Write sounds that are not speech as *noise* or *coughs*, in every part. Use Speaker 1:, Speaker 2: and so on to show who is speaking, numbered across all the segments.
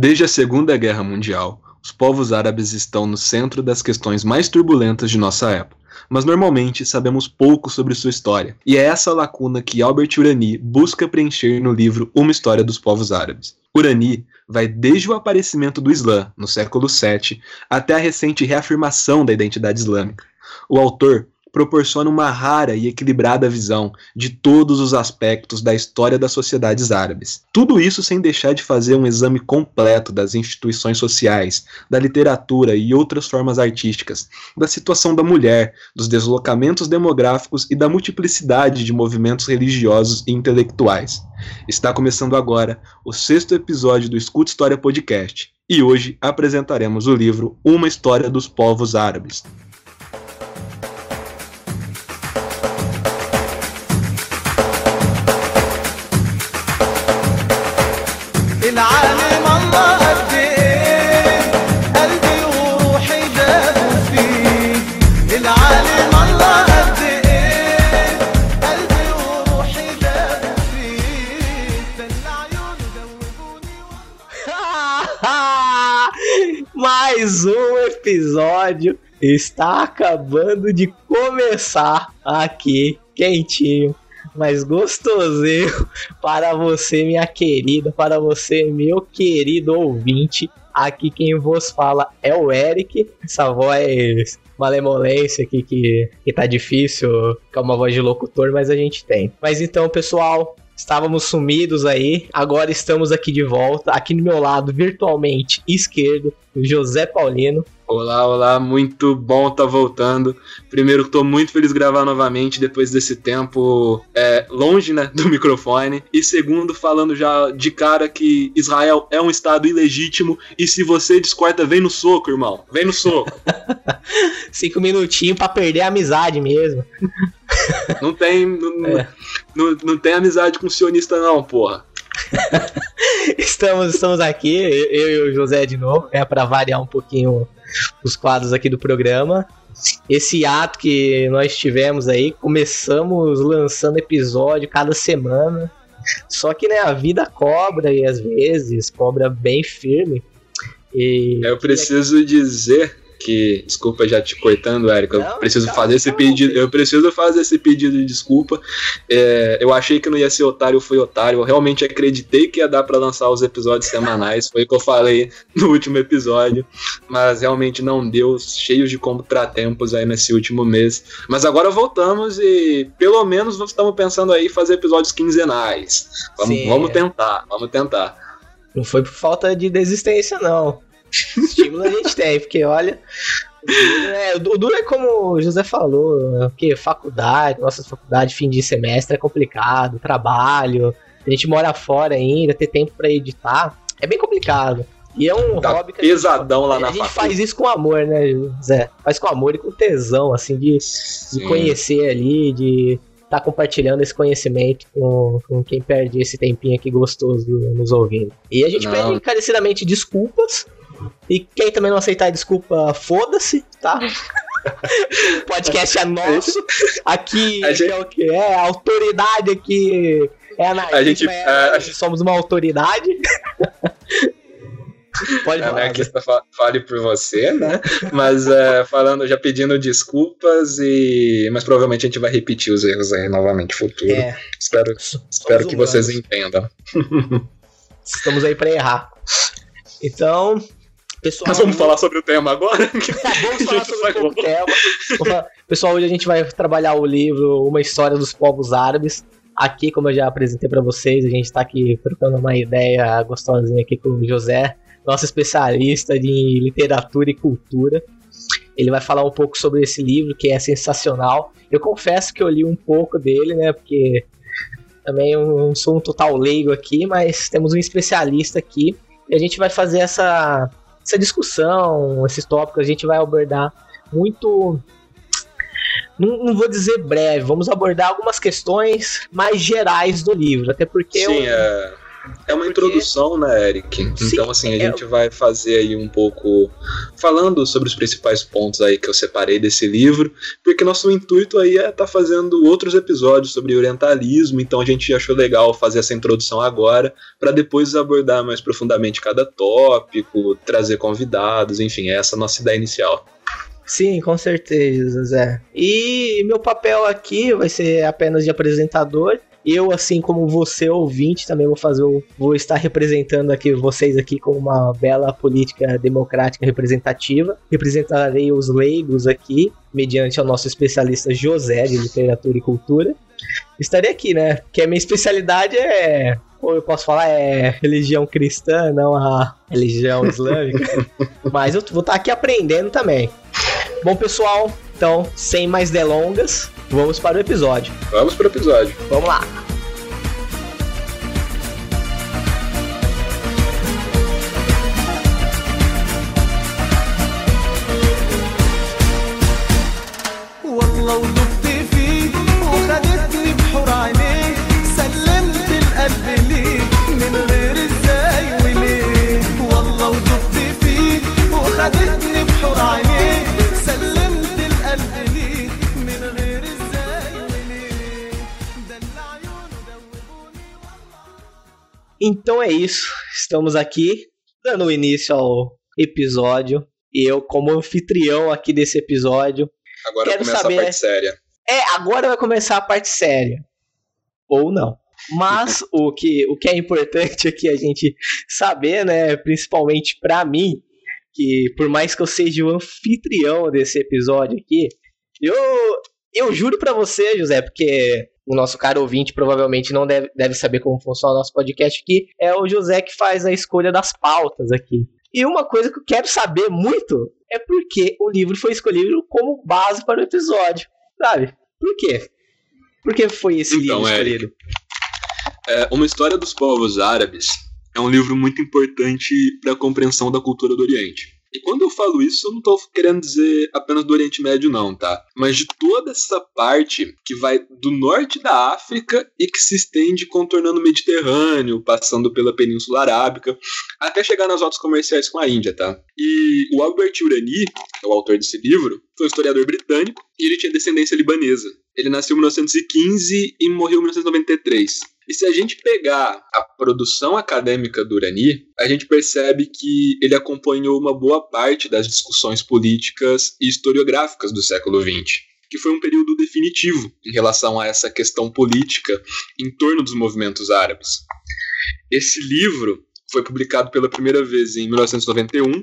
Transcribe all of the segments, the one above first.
Speaker 1: Desde a Segunda Guerra Mundial, os povos árabes estão no centro das questões mais turbulentas de nossa época mas normalmente sabemos pouco sobre sua história, e é essa lacuna que Albert Urani busca preencher no livro Uma História dos Povos Árabes. Urani vai desde o aparecimento do Islã, no século VII, até a recente reafirmação da identidade islâmica. O autor proporciona uma rara e equilibrada visão de todos os aspectos da história das sociedades árabes. Tudo isso sem deixar de fazer um exame completo das instituições sociais, da literatura e outras formas artísticas, da situação da mulher, dos deslocamentos demográficos e da multiplicidade de movimentos religiosos e intelectuais. Está começando agora o sexto episódio do Escuta História Podcast. E hoje apresentaremos o livro Uma História dos Povos Árabes,
Speaker 2: mais um episódio está acabando de começar aqui, quentinho, mas gostosinho para você, minha querida, para você, meu querido ouvinte. Aqui quem vos fala é o Eric, essa voz malemolência aqui que, que tá difícil, que é uma voz de locutor, mas a gente tem. Mas então, pessoal, Estávamos sumidos aí, agora estamos aqui de volta. Aqui no meu lado, virtualmente esquerdo, o José Paulino.
Speaker 1: Olá, olá, muito bom estar tá voltando. Primeiro, estou muito feliz de gravar novamente depois desse tempo é, longe né, do *laughs* microfone. E segundo, falando já de cara que Israel é um estado ilegítimo e se você discorda, vem no soco, irmão. Vem no soco. *laughs*
Speaker 2: Cinco minutinhos para perder a amizade mesmo. *laughs*
Speaker 1: Não tem, não, é. não, não tem amizade com sionista não, porra. *laughs*
Speaker 2: estamos, estamos aqui, eu e o José de novo, é para variar um pouquinho os quadros aqui do programa. Esse ato que nós tivemos aí, começamos lançando episódio cada semana. Só que né, a vida cobra e às vezes cobra bem firme.
Speaker 1: E eu preciso dizer que, desculpa já te cortando, Érica, eu preciso não, fazer esse pedido, eu preciso fazer esse pedido de desculpa. É, eu achei que não ia ser otário, fui otário. Eu realmente acreditei que ia dar para lançar os episódios semanais, foi o que eu falei no último episódio, mas realmente não deu, cheios de contratempos aí nesse último mês. Mas agora voltamos e pelo menos estamos pensando aí fazer episódios quinzenais. Vamos, vamos tentar, vamos tentar.
Speaker 2: Não foi por falta de desistência, não. Estímulo a gente tem, porque olha. É, o duro é como o José falou, porque faculdade, nossa faculdade, fim de semestre é complicado, trabalho, a gente mora fora ainda, ter tempo para editar, é bem complicado. E é um
Speaker 1: tá
Speaker 2: hobby que
Speaker 1: pesadão lá
Speaker 2: na
Speaker 1: A
Speaker 2: gente faculdade. faz isso com amor, né, José? Faz com amor e com tesão, assim, de, de conhecer ali, de estar tá compartilhando esse conhecimento com, com quem perde esse tempinho aqui gostoso nos ouvindo. E a gente Não. pede encarecidamente desculpas e quem também não aceitar desculpa, foda-se, tá? o *laughs* podcast é nosso. Aqui a gente... é o que é, a autoridade aqui é a
Speaker 1: A gente, é, a
Speaker 2: gente somos uma autoridade. *laughs*
Speaker 1: Pode falar. É, que fale por você, né? Mas é, falando, já pedindo desculpas e. Mas provavelmente a gente vai repetir os erros aí novamente no futuro. É. Espero, espero que vocês entendam. *laughs*
Speaker 2: Estamos aí para errar. Então,
Speaker 1: Pessoal, Mas vamos falar sobre o tema agora? *laughs*
Speaker 2: vamos falar *laughs* sobre o tema. Pessoal, hoje a gente vai trabalhar o livro Uma História dos Povos Árabes. Aqui, como eu já apresentei para vocês, a gente está aqui trocando uma ideia gostosinha aqui com o José, nosso especialista de literatura e cultura. Ele vai falar um pouco sobre esse livro, que é sensacional. Eu confesso que eu li um pouco dele, né? Porque também eu não sou um total leigo aqui, mas temos um especialista aqui. E a gente vai fazer essa essa discussão, esses tópicos, a gente vai abordar muito. Não, não, vou dizer breve, vamos abordar algumas questões mais gerais do livro, até porque.
Speaker 1: Sim, eu, é... É uma introdução, né, Eric? Sim, então, assim, a é... gente vai fazer aí um pouco falando sobre os principais pontos aí que eu separei desse livro, porque nosso intuito aí é estar tá fazendo outros episódios sobre orientalismo, então a gente achou legal fazer essa introdução agora, para depois abordar mais profundamente cada tópico, trazer convidados, enfim, essa é a nossa ideia inicial.
Speaker 2: Sim, com certeza, Zé. E meu papel aqui vai ser apenas de apresentador. Eu, assim como você, ouvinte, também vou fazer, vou estar representando aqui vocês aqui com uma bela política democrática representativa. Representarei os leigos aqui, mediante o nosso especialista José de literatura e cultura. Estarei aqui, né? Que a minha especialidade é ou eu posso falar é religião cristã, não a religião islâmica. *laughs* Mas eu vou estar aqui aprendendo também. Bom, pessoal, então, sem mais delongas, vamos para o episódio.
Speaker 1: Vamos para o episódio.
Speaker 2: Vamos lá. Então é isso. Estamos aqui dando início ao episódio. E eu, como anfitrião aqui desse episódio,
Speaker 1: agora quero saber. A parte séria.
Speaker 2: É, agora vai começar a parte séria. Ou não. Mas *laughs* o, que, o que é importante aqui a gente saber, né, principalmente para mim, que por mais que eu seja o anfitrião desse episódio aqui, eu, eu juro para você, José, porque o nosso caro ouvinte provavelmente não deve, deve saber como funciona o nosso podcast aqui, é o José que faz a escolha das pautas aqui. E uma coisa que eu quero saber muito é por que o livro foi escolhido como base para o episódio, sabe? Por quê? Por que foi esse então, livro escolhido?
Speaker 1: É, uma história dos povos árabes é um livro muito importante para a compreensão da cultura do Oriente. E quando eu falo isso, eu não estou querendo dizer apenas do Oriente Médio, não, tá? Mas de toda essa parte que vai do norte da África e que se estende contornando o Mediterrâneo, passando pela Península Arábica, até chegar nas rotas comerciais com a Índia, tá? E o Albert Urani, que é o autor desse livro, foi um historiador britânico e ele tinha descendência libanesa. Ele nasceu em 1915 e morreu em 1993. E se a gente pegar a produção acadêmica do Urani, a gente percebe que ele acompanhou uma boa parte das discussões políticas e historiográficas do século XX que foi um período definitivo em relação a essa questão política em torno dos movimentos árabes. Esse livro foi publicado pela primeira vez em 1991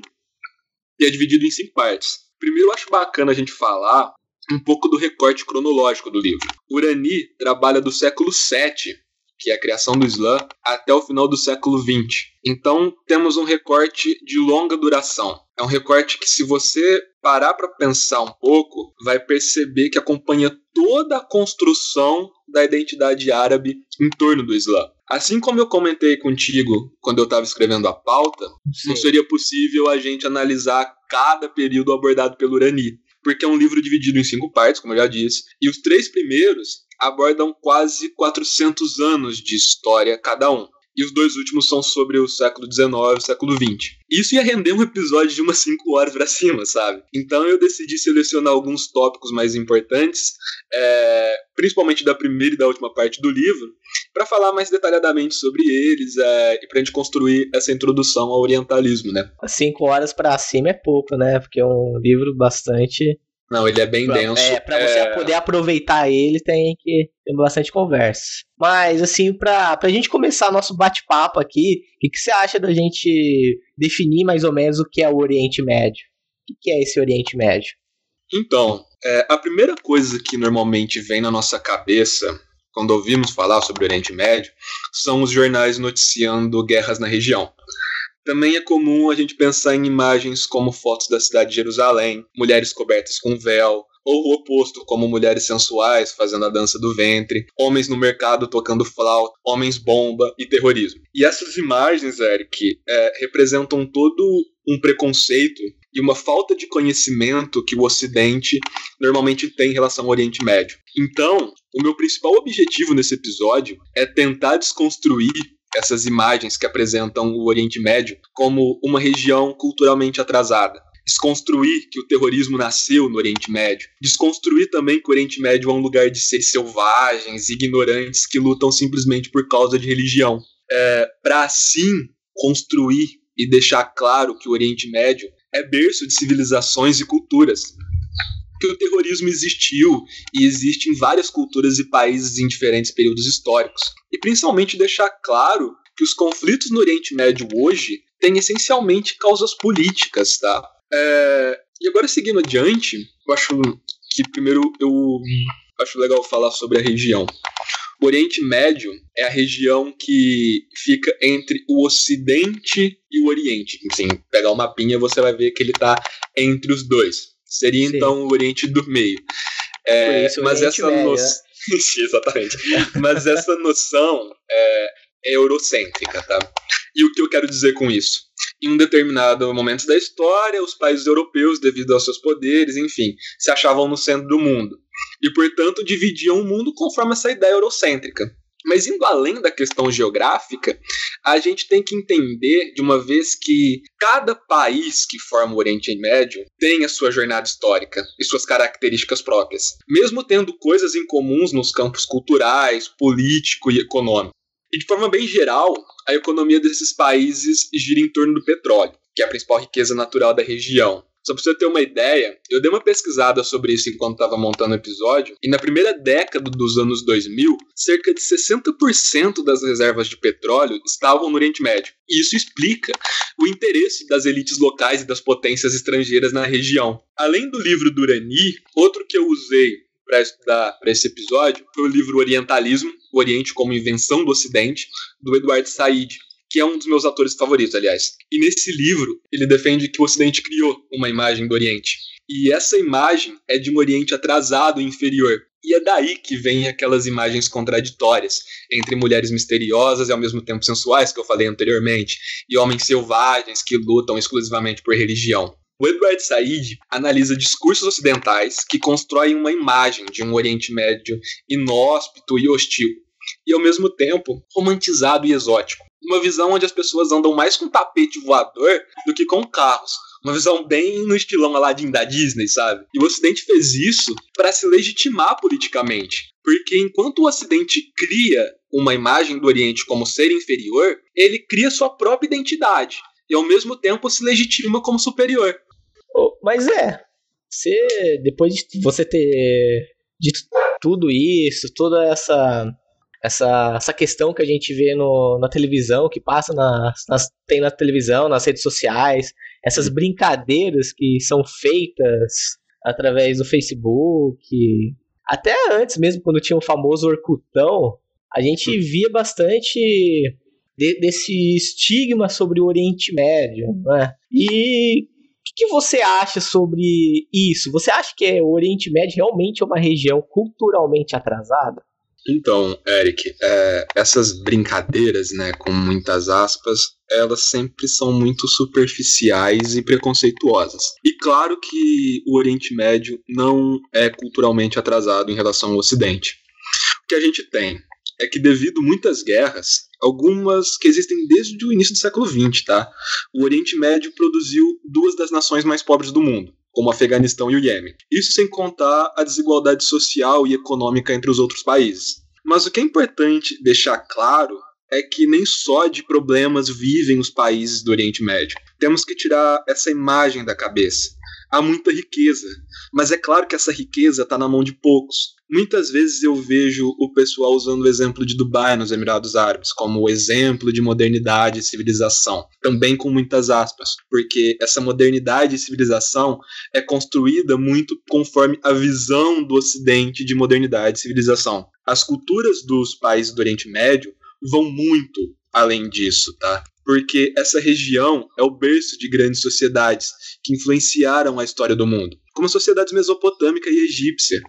Speaker 1: e é dividido em cinco partes. Primeiro, eu acho bacana a gente falar um pouco do recorte cronológico do livro. Urani trabalha do século VII que é a criação do Islã, até o final do século XX. Então, temos um recorte de longa duração. É um recorte que, se você parar para pensar um pouco, vai perceber que acompanha toda a construção da identidade árabe em torno do Islã. Assim como eu comentei contigo quando eu estava escrevendo a pauta, Sim. não seria possível a gente analisar cada período abordado pelo Urani, porque é um livro dividido em cinco partes, como eu já disse, e os três primeiros abordam quase 400 anos de história cada um. E os dois últimos são sobre o século XIX e século XX. Isso ia render um episódio de umas 5 horas para cima, sabe? Então eu decidi selecionar alguns tópicos mais importantes, é, principalmente da primeira e da última parte do livro, para falar mais detalhadamente sobre eles é, e para gente construir essa introdução ao orientalismo, né?
Speaker 2: 5 horas para cima é pouco, né? Porque é um livro bastante
Speaker 1: não, ele é bem
Speaker 2: pra,
Speaker 1: denso.
Speaker 2: É, pra você é... poder aproveitar ele, tem que ter bastante conversa. Mas, assim, pra, pra gente começar nosso bate-papo aqui, o que, que você acha da gente definir mais ou menos o que é o Oriente Médio? O que, que é esse Oriente Médio?
Speaker 1: Então, é, a primeira coisa que normalmente vem na nossa cabeça quando ouvimos falar sobre o Oriente Médio são os jornais noticiando guerras na região. Também é comum a gente pensar em imagens como fotos da cidade de Jerusalém, mulheres cobertas com véu, ou o oposto, como mulheres sensuais fazendo a dança do ventre, homens no mercado tocando flauta, homens bomba e terrorismo. E essas imagens, Eric, é, representam todo um preconceito e uma falta de conhecimento que o Ocidente normalmente tem em relação ao Oriente Médio. Então, o meu principal objetivo nesse episódio é tentar desconstruir essas imagens que apresentam o Oriente Médio como uma região culturalmente atrasada. Desconstruir que o terrorismo nasceu no Oriente Médio. Desconstruir também que o Oriente Médio é um lugar de seres selvagens, ignorantes, que lutam simplesmente por causa de religião. É, Para assim construir e deixar claro que o Oriente Médio é berço de civilizações e culturas. Que o terrorismo existiu e existe em várias culturas e países em diferentes períodos históricos. E principalmente deixar claro que os conflitos no Oriente Médio hoje têm essencialmente causas políticas, tá? É, e agora seguindo adiante, eu acho que primeiro eu acho legal falar sobre a região. O Oriente Médio é a região que fica entre o Ocidente e o Oriente. Assim, pegar o mapinha você vai ver que ele está entre os dois. Seria Sim. então o Oriente do meio. É, isso, mas essa noção. Né? *laughs* exatamente. mas essa noção é, é eurocêntrica, tá? E o que eu quero dizer com isso? Em um determinado momento da história, os países europeus, devido aos seus poderes, enfim, se achavam no centro do mundo e, portanto, dividiam o mundo conforme essa ideia eurocêntrica. Mas indo além da questão geográfica, a gente tem que entender, de uma vez que cada país que forma o Oriente Médio tem a sua jornada histórica e suas características próprias, mesmo tendo coisas em comuns nos campos culturais, político e econômico. E de forma bem geral, a economia desses países gira em torno do petróleo, que é a principal riqueza natural da região. Só pra você ter uma ideia, eu dei uma pesquisada sobre isso enquanto estava montando o episódio, e na primeira década dos anos 2000, cerca de 60% das reservas de petróleo estavam no Oriente Médio. E isso explica o interesse das elites locais e das potências estrangeiras na região. Além do livro do Urani, outro que eu usei para estudar para esse episódio foi o livro Orientalismo, o Oriente como Invenção do Ocidente, do Eduardo Said que é um dos meus atores favoritos, aliás. E nesse livro, ele defende que o Ocidente criou uma imagem do Oriente. E essa imagem é de um Oriente atrasado e inferior. E é daí que vem aquelas imagens contraditórias entre mulheres misteriosas e ao mesmo tempo sensuais, que eu falei anteriormente, e homens selvagens que lutam exclusivamente por religião. O Edward Said analisa discursos ocidentais que constroem uma imagem de um Oriente Médio inóspito e hostil, e ao mesmo tempo romantizado e exótico uma visão onde as pessoas andam mais com tapete voador do que com carros. Uma visão bem no estilão Aladdin da Disney, sabe? E o Ocidente fez isso para se legitimar politicamente. Porque enquanto o Ocidente cria uma imagem do Oriente como ser inferior, ele cria sua própria identidade. E ao mesmo tempo se legitima como superior.
Speaker 2: Mas é. Você, depois de você ter dito tudo isso, toda essa essa, essa questão que a gente vê no, na televisão, que passa nas, nas, tem na televisão, nas redes sociais, essas brincadeiras que são feitas através do Facebook, até antes mesmo, quando tinha o famoso Orkutão, a gente hum. via bastante de, desse estigma sobre o Oriente Médio, né? E o que, que, você acha sobre isso? Você acha que o Oriente Médio realmente é uma região culturalmente atrasada?
Speaker 1: Então, Eric, é, essas brincadeiras, né, com muitas aspas, elas sempre são muito superficiais e preconceituosas. E claro que o Oriente Médio não é culturalmente atrasado em relação ao Ocidente. O que a gente tem é que devido muitas guerras, algumas que existem desde o início do século XX, tá? O Oriente Médio produziu duas das nações mais pobres do mundo, como Afeganistão e o Iêmen. Isso sem contar a desigualdade social e econômica entre os outros países. Mas o que é importante deixar claro é que nem só de problemas vivem os países do Oriente Médio. Temos que tirar essa imagem da cabeça. Há muita riqueza, mas é claro que essa riqueza está na mão de poucos. Muitas vezes eu vejo o pessoal usando o exemplo de Dubai nos Emirados Árabes como exemplo de modernidade e civilização, também com muitas aspas, porque essa modernidade e civilização é construída muito conforme a visão do Ocidente de modernidade e civilização. As culturas dos países do Oriente Médio vão muito além disso, tá? Porque essa região é o berço de grandes sociedades que influenciaram a história do mundo como a sociedade mesopotâmica e egípcia.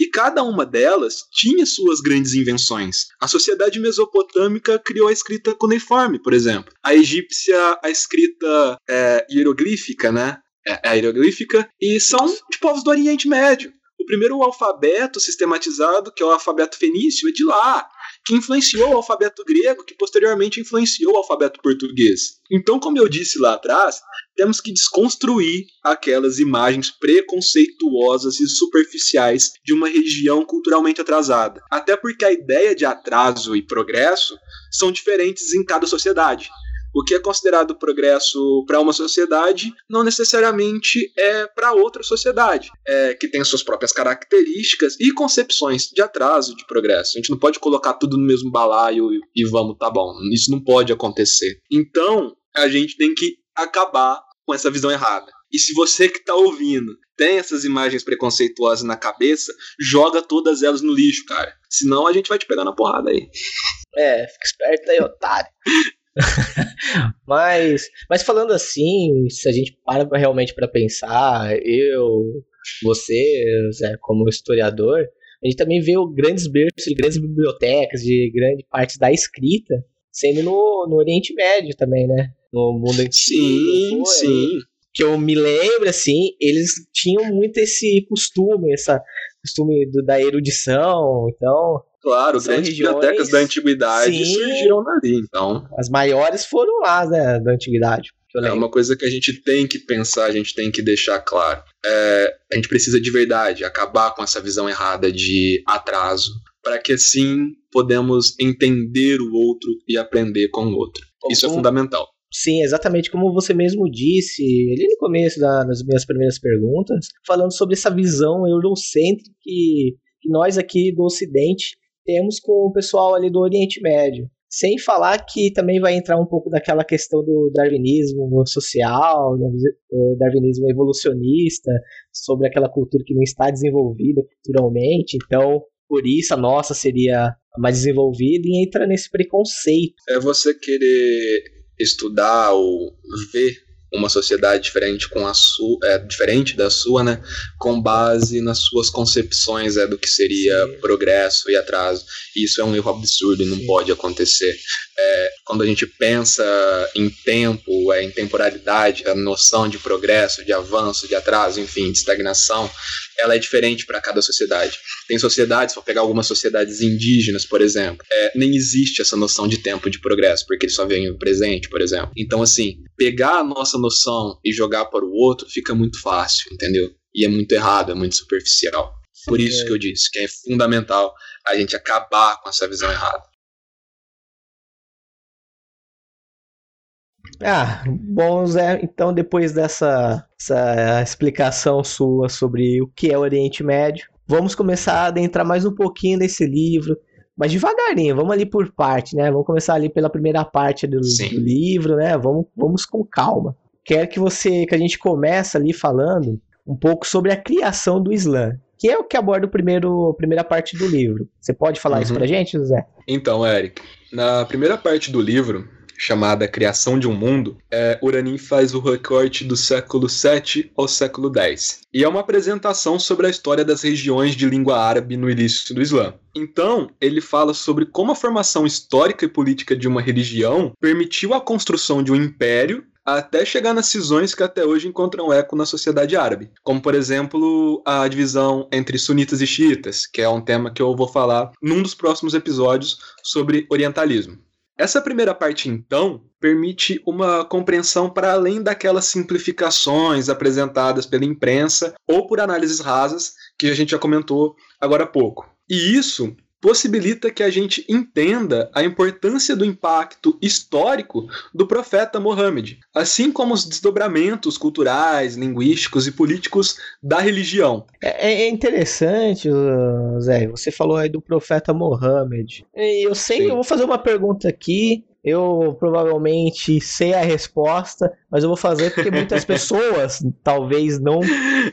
Speaker 1: E cada uma delas tinha suas grandes invenções. A sociedade mesopotâmica criou a escrita cuneiforme, por exemplo. A egípcia, a escrita é, hieroglífica, né? É, é hieroglífica, e são de povos do Oriente Médio. O primeiro alfabeto sistematizado, que é o alfabeto fenício, é de lá que influenciou o alfabeto grego, que posteriormente influenciou o alfabeto português. Então, como eu disse lá atrás, temos que desconstruir aquelas imagens preconceituosas e superficiais de uma região culturalmente atrasada. Até porque a ideia de atraso e progresso são diferentes em cada sociedade. O que é considerado progresso para uma sociedade não necessariamente é para outra sociedade, é, que tem suas próprias características e concepções de atraso, de progresso. A gente não pode colocar tudo no mesmo balaio e, e vamos, tá bom. Isso não pode acontecer. Então, a gente tem que acabar com essa visão errada. E se você que está ouvindo tem essas imagens preconceituosas na cabeça, joga todas elas no lixo, cara. Senão a gente vai te pegar na porrada aí.
Speaker 2: É, fica esperto aí, otário. *laughs* *laughs* mas, mas falando assim, se a gente para realmente para pensar, eu, você, Zé, como historiador, a gente também vê grandes berços de grandes bibliotecas, de grande parte da escrita, sendo no, no Oriente Médio também, né? No mundo antigo.
Speaker 1: Sim, sim.
Speaker 2: Que eu me lembro, assim, eles tinham muito esse costume, essa costume do, da erudição, então
Speaker 1: Claro, São grandes regiões... bibliotecas da antiguidade Sim. surgiram ali, então.
Speaker 2: As maiores foram lá, né, da antiguidade.
Speaker 1: É uma coisa que a gente tem que pensar, a gente tem que deixar claro. É, a gente precisa de verdade acabar com essa visão errada de atraso, para que assim podemos entender o outro e aprender com o outro. Isso é fundamental.
Speaker 2: Sim, exatamente como você mesmo disse ali no começo da, das minhas primeiras perguntas, falando sobre essa visão eurocêntrica que nós aqui do Ocidente temos com o pessoal ali do Oriente Médio. Sem falar que também vai entrar um pouco daquela questão do darwinismo social, do darwinismo evolucionista, sobre aquela cultura que não está desenvolvida culturalmente. Então, por isso a nossa seria mais desenvolvida e entra nesse preconceito.
Speaker 1: É você querer estudar ou ver uma sociedade diferente com a sua, é, diferente da sua, né, com base nas suas concepções é do que seria Sim. progresso e atraso. E isso é um erro absurdo e não Sim. pode acontecer. É, quando a gente pensa em tempo, é, em temporalidade, a noção de progresso, de avanço, de atraso, enfim, de estagnação, ela é diferente para cada sociedade. Tem sociedades, vou pegar algumas sociedades indígenas, por exemplo, é, nem existe essa noção de tempo de progresso, porque ele só vem no presente, por exemplo. Então, assim, pegar a nossa noção e jogar para o outro fica muito fácil, entendeu? E é muito errado, é muito superficial. Por isso que eu disse que é fundamental a gente acabar com essa visão errada.
Speaker 2: Ah, bom, Zé, então depois dessa explicação sua sobre o que é o Oriente Médio, vamos começar a adentrar mais um pouquinho nesse livro, mas devagarinho, vamos ali por parte, né? Vamos começar ali pela primeira parte do, do, livro, né? Vamos, vamos com calma. Quero que você, que a gente comece ali falando um pouco sobre a criação do Islã, que é o que aborda o primeiro, a primeira parte do livro. Você pode falar uhum. isso pra gente, José?
Speaker 1: Então, Eric, na primeira parte do livro, chamada Criação de um Mundo, é, Uranin faz o recorte do século 7 ao século 10. E é uma apresentação sobre a história das regiões de língua árabe no início do Islã. Então, ele fala sobre como a formação histórica e política de uma religião permitiu a construção de um império até chegar nas cisões que até hoje encontram eco na sociedade árabe, como por exemplo a divisão entre sunitas e xiitas, que é um tema que eu vou falar num dos próximos episódios sobre orientalismo. Essa primeira parte, então, permite uma compreensão para além daquelas simplificações apresentadas pela imprensa ou por análises rasas que a gente já comentou agora há pouco. E isso possibilita que a gente entenda a importância do impacto histórico do profeta Mohammed, assim como os desdobramentos culturais, linguísticos e políticos da religião.
Speaker 2: É, é interessante, Zé, você falou aí do profeta Mohammed. Eu sei, Sim. eu vou fazer uma pergunta aqui, eu provavelmente sei a resposta, mas eu vou fazer porque muitas *laughs* pessoas talvez não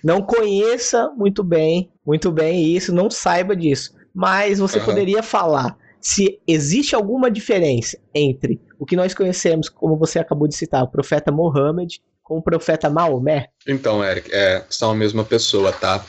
Speaker 2: não conheça muito bem, muito bem isso, não saiba disso mas você uhum. poderia falar se existe alguma diferença entre o que nós conhecemos, como você acabou de citar, o profeta Mohammed com o profeta Maomé?
Speaker 1: Então, Eric, é, são a mesma pessoa, tá?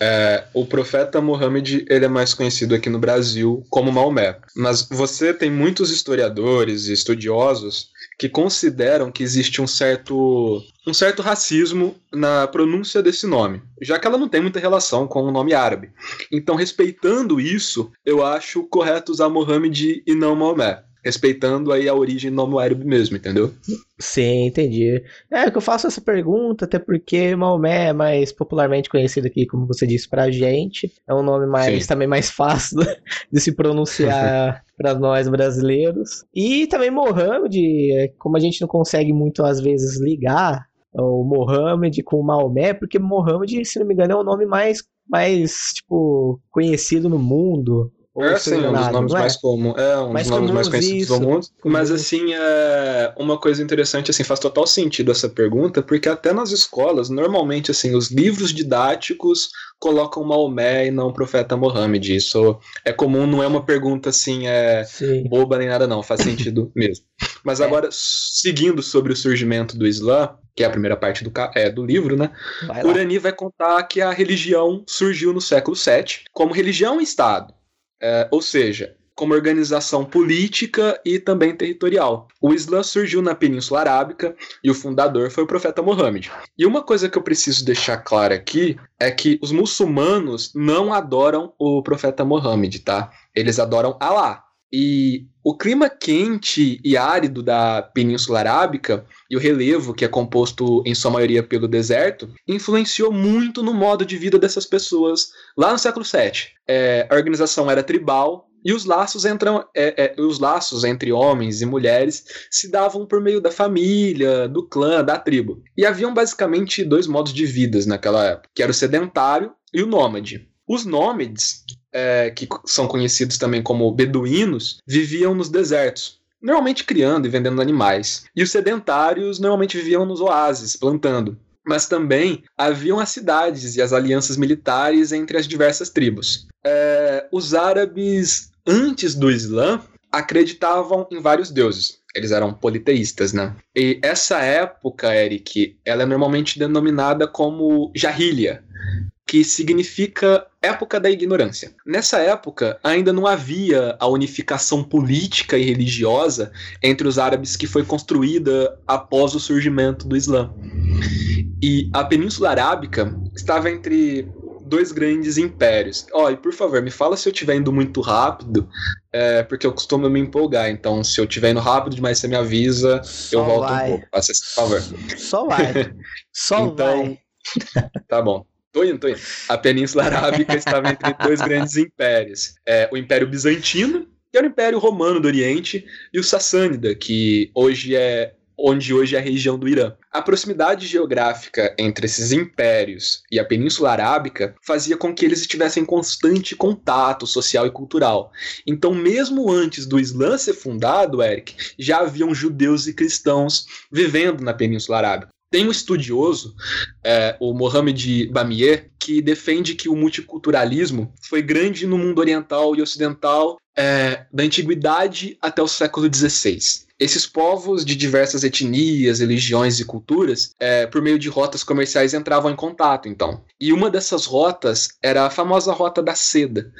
Speaker 1: É, o profeta Mohammed ele é mais conhecido aqui no Brasil como Maomé, mas você tem muitos historiadores e estudiosos que consideram que existe um certo um certo racismo na pronúncia desse nome, já que ela não tem muita relação com o nome árabe. Então, respeitando isso, eu acho correto usar Mohammed e não Maomé respeitando aí a origem no árabe mesmo, entendeu?
Speaker 2: Sim, entendi. É que eu faço essa pergunta, até porque Maomé é mais popularmente conhecido aqui, como você disse, pra gente. É um nome mais Sim. também mais fácil *laughs* de se pronunciar *laughs* para nós brasileiros. E também Mohammed, como a gente não consegue muito às vezes ligar o Mohammed com o Maomé, porque Mohammed, se não me engano, é o nome mais mais tipo conhecido no mundo.
Speaker 1: É, sim, um dos nomes é? mais comuns. É, um mais dos nomes mais conhecidos isso, do mundo. Mas, assim, é uma coisa interessante, assim, faz total sentido essa pergunta, porque até nas escolas, normalmente, assim, os livros didáticos colocam Maomé e não o profeta Mohammed. Isso é comum, não é uma pergunta, assim, é boba nem nada, não. Faz sentido *laughs* mesmo. Mas é. agora, seguindo sobre o surgimento do Islã, que é a primeira parte do, é, do livro, né? Urani vai contar que a religião surgiu no século VII como religião e Estado. É, ou seja, como organização política e também territorial. O Islã surgiu na Península Arábica e o fundador foi o profeta Mohammed. E uma coisa que eu preciso deixar clara aqui é que os muçulmanos não adoram o profeta Mohammed, tá? Eles adoram Alá. E o clima quente e árido da Península Arábica e o relevo, que é composto em sua maioria pelo deserto, influenciou muito no modo de vida dessas pessoas lá no século VII. É, a organização era tribal e os laços, entram, é, é, os laços entre homens e mulheres se davam por meio da família, do clã, da tribo. E haviam basicamente dois modos de vidas naquela época, que era o sedentário e o nômade. Os nômades é, que são conhecidos também como beduínos, viviam nos desertos, normalmente criando e vendendo animais. E os sedentários normalmente viviam nos oásis, plantando. Mas também haviam as cidades e as alianças militares entre as diversas tribos. É, os árabes, antes do Islã, acreditavam em vários deuses. Eles eram politeístas, né? E essa época, Eric, ela é normalmente denominada como Jahiliya, que significa época da ignorância. Nessa época, ainda não havia a unificação política e religiosa entre os árabes que foi construída após o surgimento do Islã. E a Península Arábica estava entre dois grandes impérios. Ó, oh, e por favor, me fala se eu estiver indo muito rápido, é, porque eu costumo me empolgar. Então, se eu estiver indo rápido demais, você me avisa, Só eu volto vai. um pouco. Por favor.
Speaker 2: Só vai. *laughs* Só então, vai.
Speaker 1: Tá bom. Tô indo, tô indo. A Península Arábica estava entre dois *laughs* grandes impérios. É, o Império Bizantino, que era o Império Romano do Oriente, e o Sassânida, que hoje é onde hoje é a região do Irã. A proximidade geográfica entre esses impérios e a Península Arábica fazia com que eles estivessem em constante contato social e cultural. Então, mesmo antes do Islã ser fundado, Eric, já haviam judeus e cristãos vivendo na Península Arábica. Tem um estudioso, é, o Mohamed Bamier, que defende que o multiculturalismo foi grande no mundo oriental e ocidental é, da antiguidade até o século XVI. Esses povos de diversas etnias, religiões e culturas, é, por meio de rotas comerciais, entravam em contato, então. E uma dessas rotas era a famosa Rota da Seda,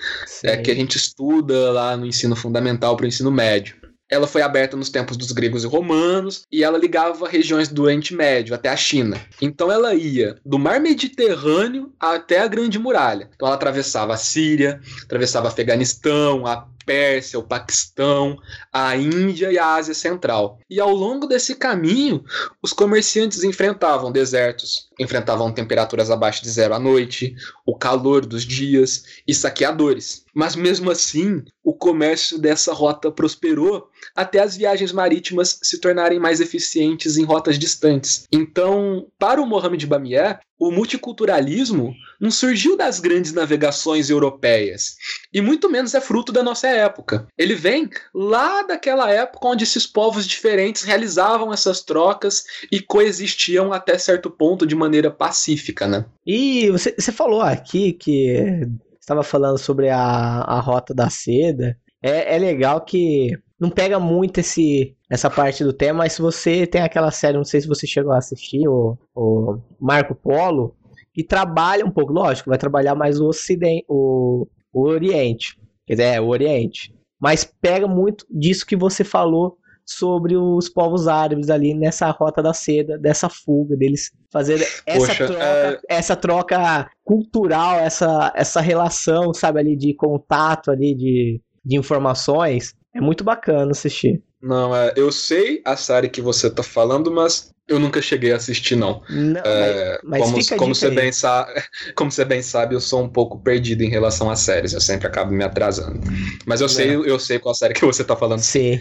Speaker 1: é, que a gente estuda lá no ensino fundamental para o ensino médio. Ela foi aberta nos tempos dos gregos e romanos e ela ligava regiões do Oriente Médio até a China. Então ela ia do Mar Mediterrâneo até a Grande Muralha. Então ela atravessava a Síria, atravessava Afeganistão, a Pérsia, o Paquistão, a Índia e a Ásia Central. E ao longo desse caminho, os comerciantes enfrentavam desertos, enfrentavam temperaturas abaixo de zero à noite, o calor dos dias e saqueadores. Mas mesmo assim, o comércio dessa rota prosperou até as viagens marítimas se tornarem mais eficientes em rotas distantes. Então, para o Mohamed Bamier, o multiculturalismo não surgiu das grandes navegações europeias e muito menos é fruto da nossa época. Ele vem lá daquela época onde esses povos diferentes realizavam essas trocas e coexistiam até certo ponto de maneira pacífica, né?
Speaker 2: E você, você falou aqui que estava falando sobre a, a rota da seda. É, é legal que não pega muito esse essa parte do tema, mas se você tem aquela série, não sei se você chegou a assistir, o, o Marco Polo, que trabalha um pouco, lógico, vai trabalhar mais o Ocidente, o, o Oriente, quer dizer, é, o Oriente, mas pega muito disso que você falou sobre os povos árabes ali nessa rota da seda, dessa fuga deles fazer essa
Speaker 1: Poxa,
Speaker 2: troca,
Speaker 1: é-
Speaker 2: essa troca cultural, essa, essa relação, sabe, ali de contato ali de, de informações. É muito bacana assistir.
Speaker 1: Não, é, eu sei a série que você tá falando, mas eu nunca cheguei a assistir, não.
Speaker 2: Não,
Speaker 1: É,
Speaker 2: mas, mas
Speaker 1: como,
Speaker 2: fica
Speaker 1: você bem sabe, *laughs* como você bem sabe, eu sou um pouco perdido em relação às séries. Eu sempre acabo me atrasando. Mas eu sei, eu sei qual série que você tá falando.
Speaker 2: Sim.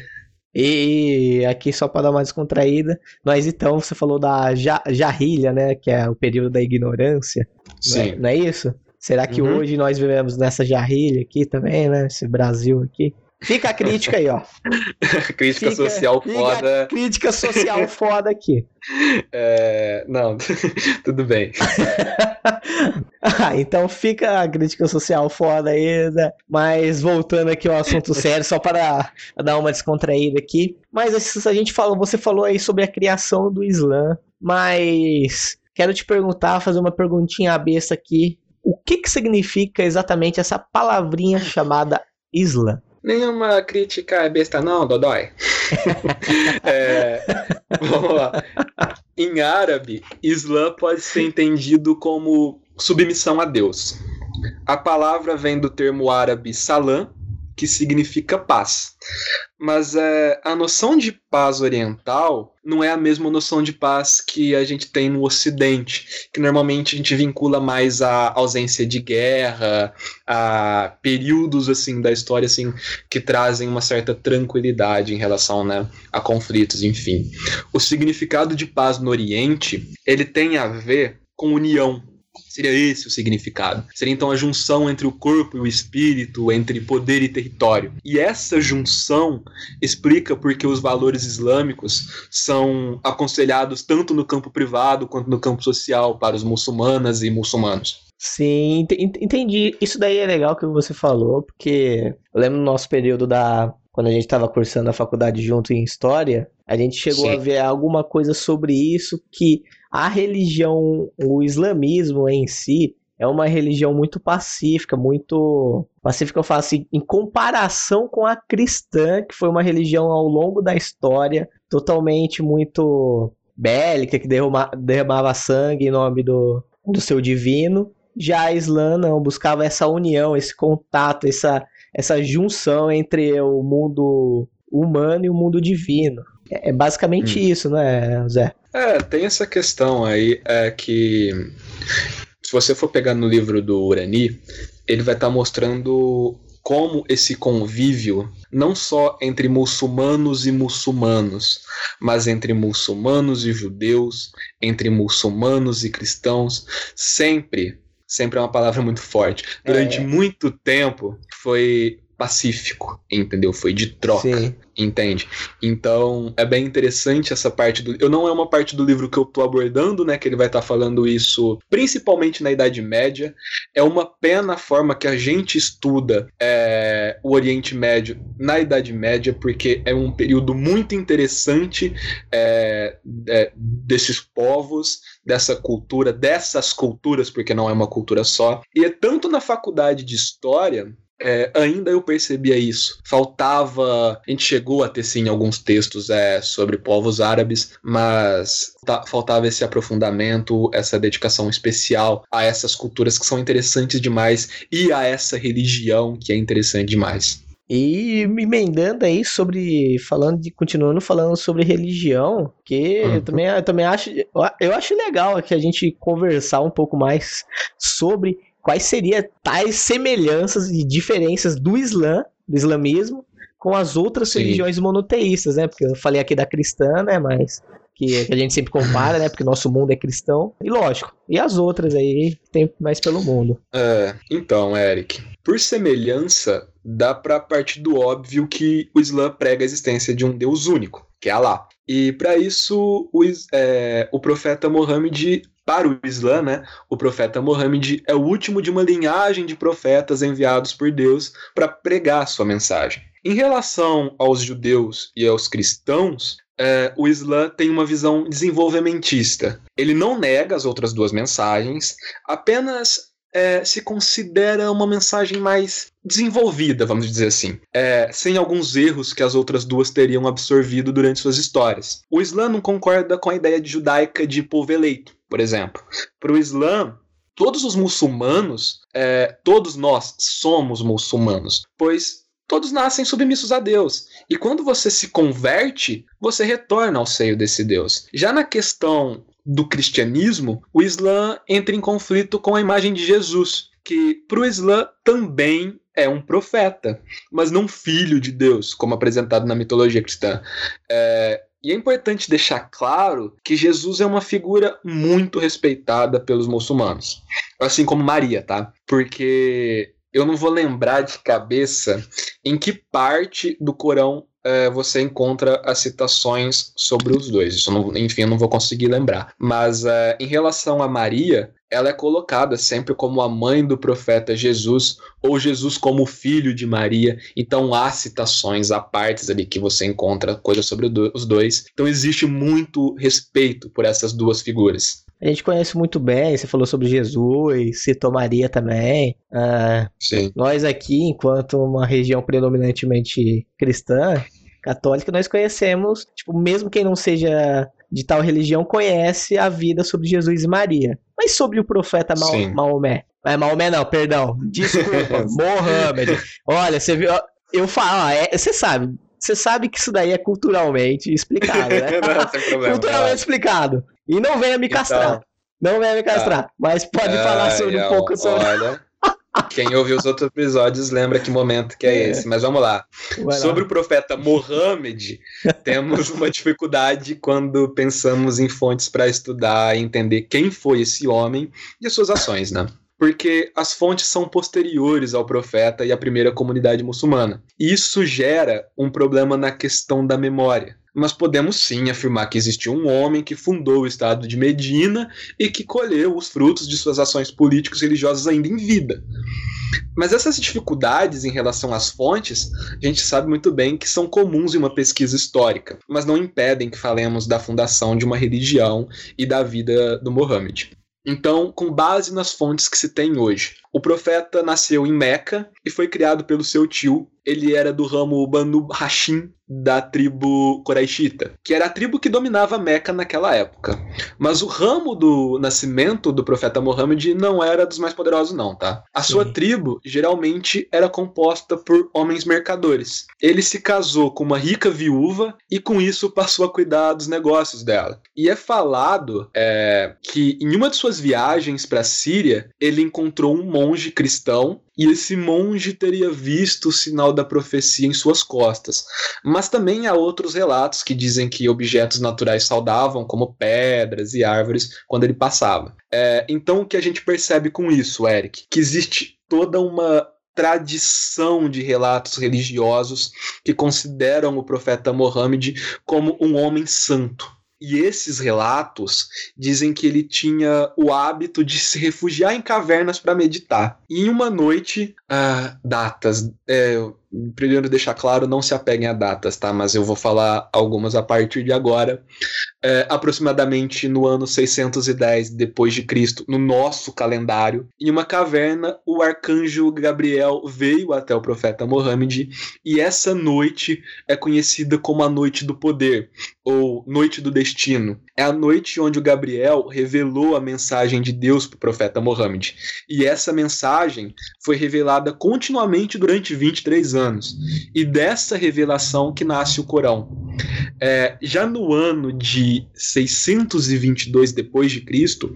Speaker 2: E aqui só para dar uma descontraída, nós então, você falou da ja jarrilha, né, que é o período da ignorância, não é,
Speaker 1: Sim.
Speaker 2: não é isso? Será que
Speaker 1: Uhum.
Speaker 2: hoje nós vivemos nessa jarrilha aqui também, né, esse Brasil aqui? Fica a crítica aí, ó. *laughs*
Speaker 1: Crítica
Speaker 2: Fica-
Speaker 1: social
Speaker 2: fica
Speaker 1: foda.
Speaker 2: crítica social *laughs* foda aqui.
Speaker 1: é, não, *laughs* tudo bem.
Speaker 2: Ah, então fica a crítica social foda aí, né? Mas voltando aqui ao assunto sério, só para dar uma descontraída aqui. Mas assim, a gente falou, você falou aí sobre a criação do Islã, mas quero te perguntar, fazer uma perguntinha besta aqui. O que que significa exatamente essa palavrinha chamada Islã?
Speaker 1: Nenhuma crítica é besta, não, Dodói. *laughs* É, vamos lá. Em árabe, Islã pode ser entendido como submissão a Deus. A palavra vem do termo árabe salam, que significa paz. Mas é, a noção de paz oriental não é a mesma noção de paz que a gente tem no Ocidente, que normalmente a gente vincula mais à ausência de guerra, a períodos assim da história assim que trazem uma certa tranquilidade em relação né, a conflitos, enfim. O significado de paz no Oriente, ele tem a ver com união. Seria esse o significado. Seria então a junção entre o corpo e o espírito, entre poder e território. E essa junção explica porque os valores islâmicos são aconselhados tanto no campo privado quanto no campo social para os muçulmanas e muçulmanos.
Speaker 2: Sim, ent- ent- entendi. Isso daí é legal que você falou, porque eu lembro no nosso período da. Quando a gente estava cursando a faculdade junto em História, a gente chegou
Speaker 1: Sim.
Speaker 2: a ver alguma coisa sobre isso, que a religião, o islamismo em si, é uma religião muito pacífica, muito. Pacífica eu falo assim, em comparação com a cristã, que foi uma religião ao longo da história totalmente muito bélica, que derruma- derramava sangue em nome do, do seu divino. Já a Islã não, buscava essa união, esse contato, essa, essa junção entre o mundo humano e o mundo divino. É, é basicamente isso, não é, Zé?
Speaker 1: É, tem essa questão aí, é que se você for pegar no livro do Urani, ele vai estar mostrando como esse convívio, não só entre muçulmanos e muçulmanos, mas entre muçulmanos e judeus, entre muçulmanos e cristãos, sempre, sempre é uma palavra muito forte. Durante
Speaker 2: É.
Speaker 1: muito tempo foi pacífico, entendeu? Foi de troca.
Speaker 2: Sim.
Speaker 1: Entende? Então é bem interessante essa parte do. Eu não é uma parte do livro que eu tô abordando, né? Que ele vai estar falando isso principalmente na Idade Média. É uma pena a forma que a gente estuda é, o Oriente Médio na Idade Média, porque é um período muito interessante é, é, desses povos, dessa cultura, dessas culturas, porque não é uma cultura só. E é tanto na faculdade de História é, ainda eu percebia isso. Faltava. A gente chegou a ter sim alguns textos é, sobre povos árabes, mas ta- faltava esse aprofundamento, essa dedicação especial a essas culturas que são interessantes demais e a essa religião que é interessante demais.
Speaker 2: E me emendando aí sobre. Falando de. Continuando falando sobre religião, que
Speaker 1: Uhum.
Speaker 2: eu, também, eu também acho. Eu acho legal que a gente conversar um pouco mais sobre quais seriam tais semelhanças e diferenças do Islã, do islamismo, com as outras
Speaker 1: Sim.
Speaker 2: religiões monoteístas, né? Porque eu falei aqui da cristã, né? Mas. Que, que a gente sempre compara, né? Porque nosso mundo é cristão. E lógico. E as outras aí, tem mais pelo mundo.
Speaker 1: É, então, Eric, por semelhança, dá pra partir do óbvio que o Islã prega a existência de um Deus único, que é Alá. E para isso, o, é, o profeta Mohammed, para o Islã, né, o profeta Mohammed é o último de uma linhagem de profetas enviados por Deus para pregar sua mensagem. Em relação aos judeus e aos cristãos, é, o Islã tem uma visão desenvolvimentista. Ele não nega as outras duas mensagens, apenas é, se considera uma mensagem mais desenvolvida, vamos dizer assim, é, sem alguns erros que as outras duas teriam absorvido durante suas histórias. O Islã não concorda com a ideia de judaica de povo eleito, por exemplo. Para o Islã, todos os muçulmanos, é, todos nós somos muçulmanos, pois todos nascem submissos a Deus. E quando você se converte, você retorna ao seio desse Deus. Já na questão do cristianismo, o Islã entra em conflito com a imagem de Jesus, que para o Islã também é um profeta, mas não filho de Deus, como apresentado na mitologia cristã. É, e é importante deixar claro que Jesus é uma figura muito respeitada pelos muçulmanos, assim como Maria, tá? Porque eu não vou lembrar de cabeça em que parte do Corão é, você encontra as citações sobre os dois. Não, enfim, eu não vou conseguir lembrar. Mas é, em relação a Maria, ela é colocada sempre como a mãe do profeta Jesus, ou Jesus como filho de Maria. Então há citações, há partes ali que você encontra coisas sobre os dois. Então existe muito respeito por essas duas figuras.
Speaker 2: A gente conhece muito bem, você falou sobre Jesus, citou Maria também. Uh,
Speaker 1: Sim.
Speaker 2: Nós aqui, enquanto uma região predominantemente cristã, católica, nós conhecemos, tipo, mesmo quem não seja de tal religião, conhece a vida sobre Jesus e Maria. Mas sobre o profeta Maomé. É, Maomé não, perdão. Desculpa, *laughs* Mohammed. Olha, você viu. Eu falo, é, você sabe, você sabe que isso daí é culturalmente explicado, né? *laughs* não, sem problema, culturalmente explicado. E não venha me castrar. Então, não venha me castrar. Tá. Mas pode falar sobre um pouco sobre.
Speaker 1: Olha. Quem ouviu os outros episódios lembra que momento que é, é. esse. Mas vamos lá. Vai Sobre lá. o profeta Mohammed, temos uma dificuldade quando pensamos em fontes para estudar e entender quem foi esse homem e as suas ações, né? Porque as fontes são posteriores ao profeta e à primeira comunidade muçulmana. Isso gera um problema na questão da memória mas podemos sim afirmar que existiu um homem que fundou o estado de Medina e que colheu os frutos de suas ações políticas e religiosas ainda em vida. Mas essas dificuldades em relação às fontes, a gente sabe muito bem que são comuns em uma pesquisa histórica, mas não impedem que falemos da fundação de uma religião e da vida do Mohammed. Então, com base nas fontes que se tem hoje, o profeta nasceu em Meca e foi criado pelo seu tio. Ele era do ramo Banu Hashim, da tribo Quraishita, que era a tribo que dominava Meca naquela época. Mas o ramo do nascimento do profeta Muhammad não era dos mais poderosos não, tá? A Sim. sua tribo geralmente era composta por homens mercadores. Ele se casou com uma rica viúva e com isso passou a cuidar dos negócios dela. E é falado é, que em uma de suas viagens para a Síria, ele encontrou um monge cristão e esse monge teria visto o sinal da profecia em suas costas. Mas também há outros relatos que dizem que objetos naturais saudavam, como pedras e árvores, quando ele passava. É, então o que a gente percebe com isso, Eric? Que existe toda uma tradição de relatos religiosos que consideram o profeta Mohammed como um homem santo. E esses relatos dizem que ele tinha o hábito de se refugiar em cavernas para meditar. E em uma noite, ah, datas, é, primeiro deixar claro, não se apeguem a datas, tá? Mas eu vou falar algumas a partir de agora. É, aproximadamente no ano 610 depois de Cristo, no nosso calendário, em uma caverna, o arcanjo Gabriel veio até o profeta Mohammed e essa noite é conhecida como a noite do poder ou noite do destino. É a noite onde o Gabriel revelou a mensagem de Deus para o profeta Mohammed. E essa mensagem foi revelada continuamente durante 23 anos. E dessa revelação que nasce o Corão. É, já no ano de 622 depois de Cristo,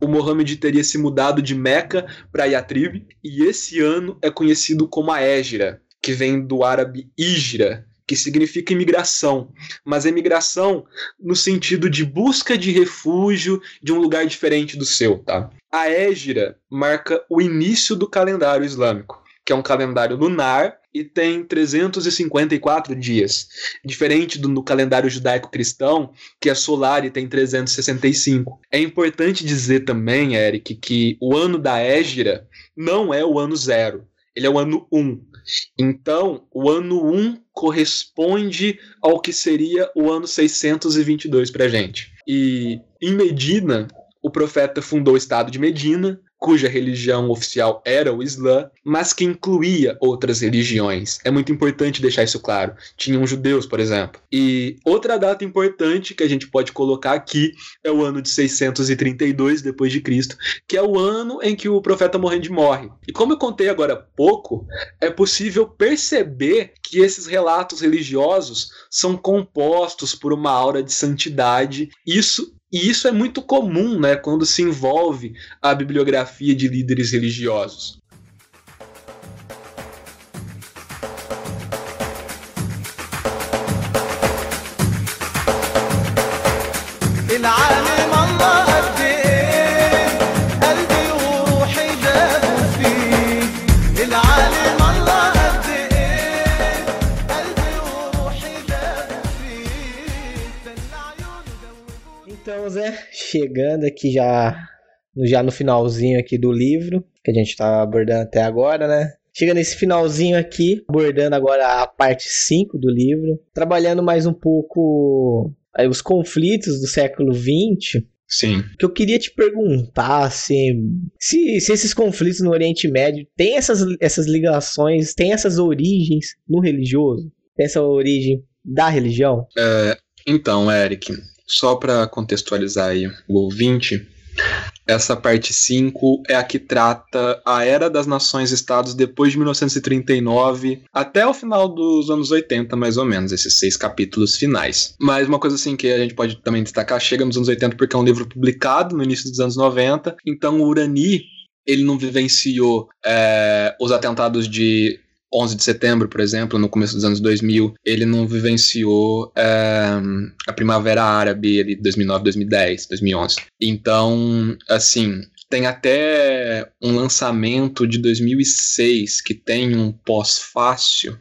Speaker 1: o Mohammed teria se mudado de Meca para Yatrib, e esse ano é conhecido como a Égira, que vem do árabe Hijra, que significa imigração, mas imigração no sentido de busca de refúgio de um lugar diferente do seu, tá? A Égira marca o início do calendário islâmico, que é um calendário lunar e tem 354 dias, diferente do no calendário judaico-cristão, que é solar e tem 365. É importante dizer também, Eric, que o ano da Égira não é o ano zero, ele é o ano 1. Um. Então, o ano 1 corresponde ao que seria o ano 622 para gente. E em Medina, o profeta fundou o estado de Medina, cuja religião oficial era o Islã, mas que incluía outras religiões. É muito importante deixar isso claro. Tinham judeus, por exemplo. E outra data importante que a gente pode colocar aqui é o ano de 632 depois de Cristo, que é o ano em que o profeta Mohammed morre. E como eu contei agora há pouco, é possível perceber que esses relatos religiosos são compostos por uma aura de santidade. Isso e isso é muito comum, né, quando se envolve a bibliografia de líderes religiosos.
Speaker 2: Chegando aqui já, já no finalzinho aqui do livro, que a gente tá abordando até agora, né? Chega nesse finalzinho aqui, abordando agora a parte 5 do livro, trabalhando mais um pouco os conflitos do século 20.
Speaker 1: Sim.
Speaker 2: Que eu queria te perguntar, assim, se, se esses conflitos no Oriente Médio têm essas, essas ligações, têm essas origens no religioso? Tem essa origem da religião?
Speaker 1: É, então, Eric, só para contextualizar aí o ouvinte, essa parte 5 é a que trata a era das nações-estados depois de 1939 até o final dos anos 80, mais ou menos, esses seis capítulos finais. Mas uma coisa assim que a gente pode também destacar, chega nos anos 80 porque é um livro publicado no início dos anos 90, então o Urani ele não vivenciou é, os atentados de 11 de setembro, por exemplo, no começo dos anos 2000, ele não vivenciou é, a Primavera Árabe ali, 2009, 2010, 2011. Então, assim, tem até um lançamento de 2006 que tem um pós-fácil,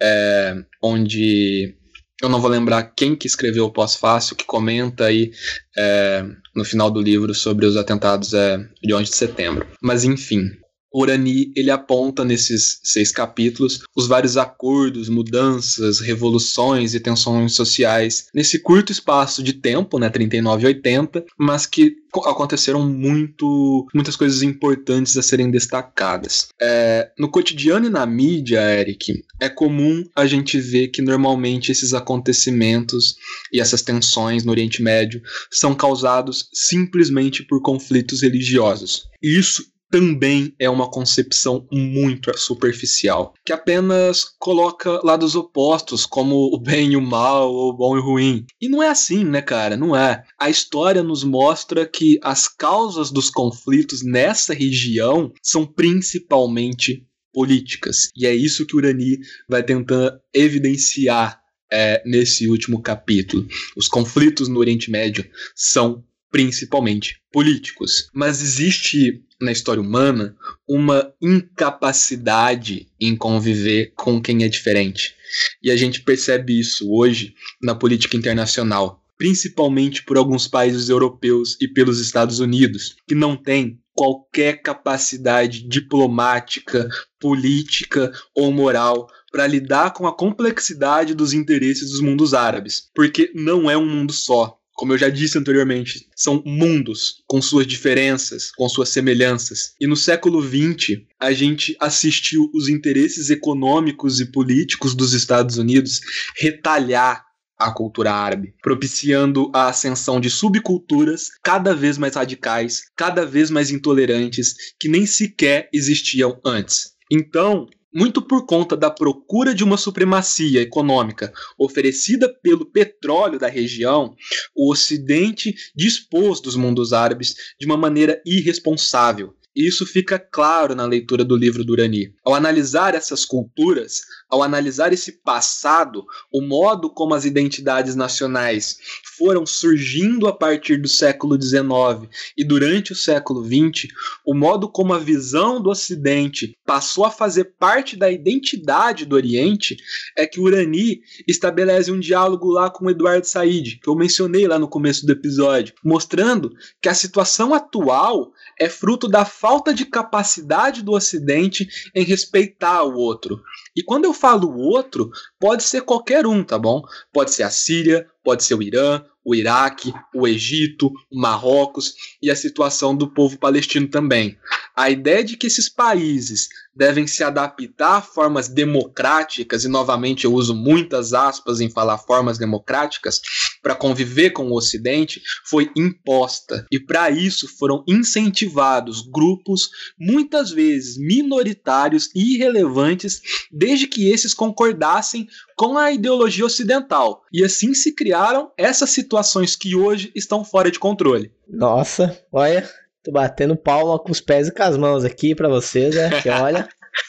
Speaker 1: é, onde eu não vou lembrar quem que escreveu o pós-fácil, que comenta aí é, no final do livro sobre os atentados é, de 11 de setembro. Mas enfim, Urani ele aponta nesses seis capítulos os vários acordos, mudanças, revoluções e tensões sociais nesse curto espaço de tempo, né, 39 e 80, mas que aconteceram muito, muitas coisas importantes a serem destacadas. É, no cotidiano e na mídia, Eric, é comum a gente ver que normalmente esses acontecimentos e essas tensões no Oriente Médio são causados simplesmente por conflitos religiosos. Isso também é uma concepção muito superficial, que apenas coloca lados opostos, como o bem e o mal, ou o bom e o ruim. E não é assim, né, cara? Não é. A história nos mostra que as causas dos conflitos nessa região são principalmente políticas. E é isso que Urani vai tentar evidenciar é, nesse último capítulo. Os conflitos no Oriente Médio são principalmente políticos. Mas existe na história humana uma incapacidade em conviver com quem é diferente. E a gente percebe isso hoje na política internacional, principalmente por alguns países europeus e pelos Estados Unidos, que não têm qualquer capacidade diplomática, política ou moral para lidar com a complexidade dos interesses dos mundos árabes, porque não é um mundo só. Como eu já disse anteriormente, são mundos com suas diferenças, com suas semelhanças. E no século XX, a gente assistiu os interesses econômicos e políticos dos Estados Unidos retalhar a cultura árabe, propiciando a ascensão de subculturas cada vez mais radicais, cada vez mais intolerantes, que nem sequer existiam antes. Então, muito por conta da procura de uma supremacia econômica oferecida pelo petróleo da região, o Ocidente dispôs dos mundos árabes de uma maneira irresponsável, e isso fica claro na leitura do livro do Urani. Ao analisar essas culturas, ao analisar esse passado, o modo como as identidades nacionais foram surgindo a partir do século XIX e durante o século XX, o modo como a visão do Ocidente passou a fazer parte da identidade do Oriente, é que Urani estabelece um diálogo lá com Eduardo Said, que eu mencionei lá no começo do episódio, mostrando que a situação atual é fruto da falta de capacidade do Ocidente em respeitar o outro. E quando eu falo outro, pode ser qualquer um, tá bom? Pode ser a Síria, pode ser o Irã, o Iraque, o Egito, o Marrocos e a situação do povo palestino também. A ideia de que esses países devem se adaptar a formas democráticas, e novamente eu uso muitas aspas em falar formas democráticas, para conviver com o Ocidente, foi imposta. E para isso foram incentivados grupos, muitas vezes minoritários e irrelevantes, desde que esses concordassem com a ideologia ocidental. E assim se criaram essas situações que hoje estão fora de controle.
Speaker 2: Nossa, olha, tô batendo palma com os pés e com as mãos aqui para vocês, né? Que *laughs* olha,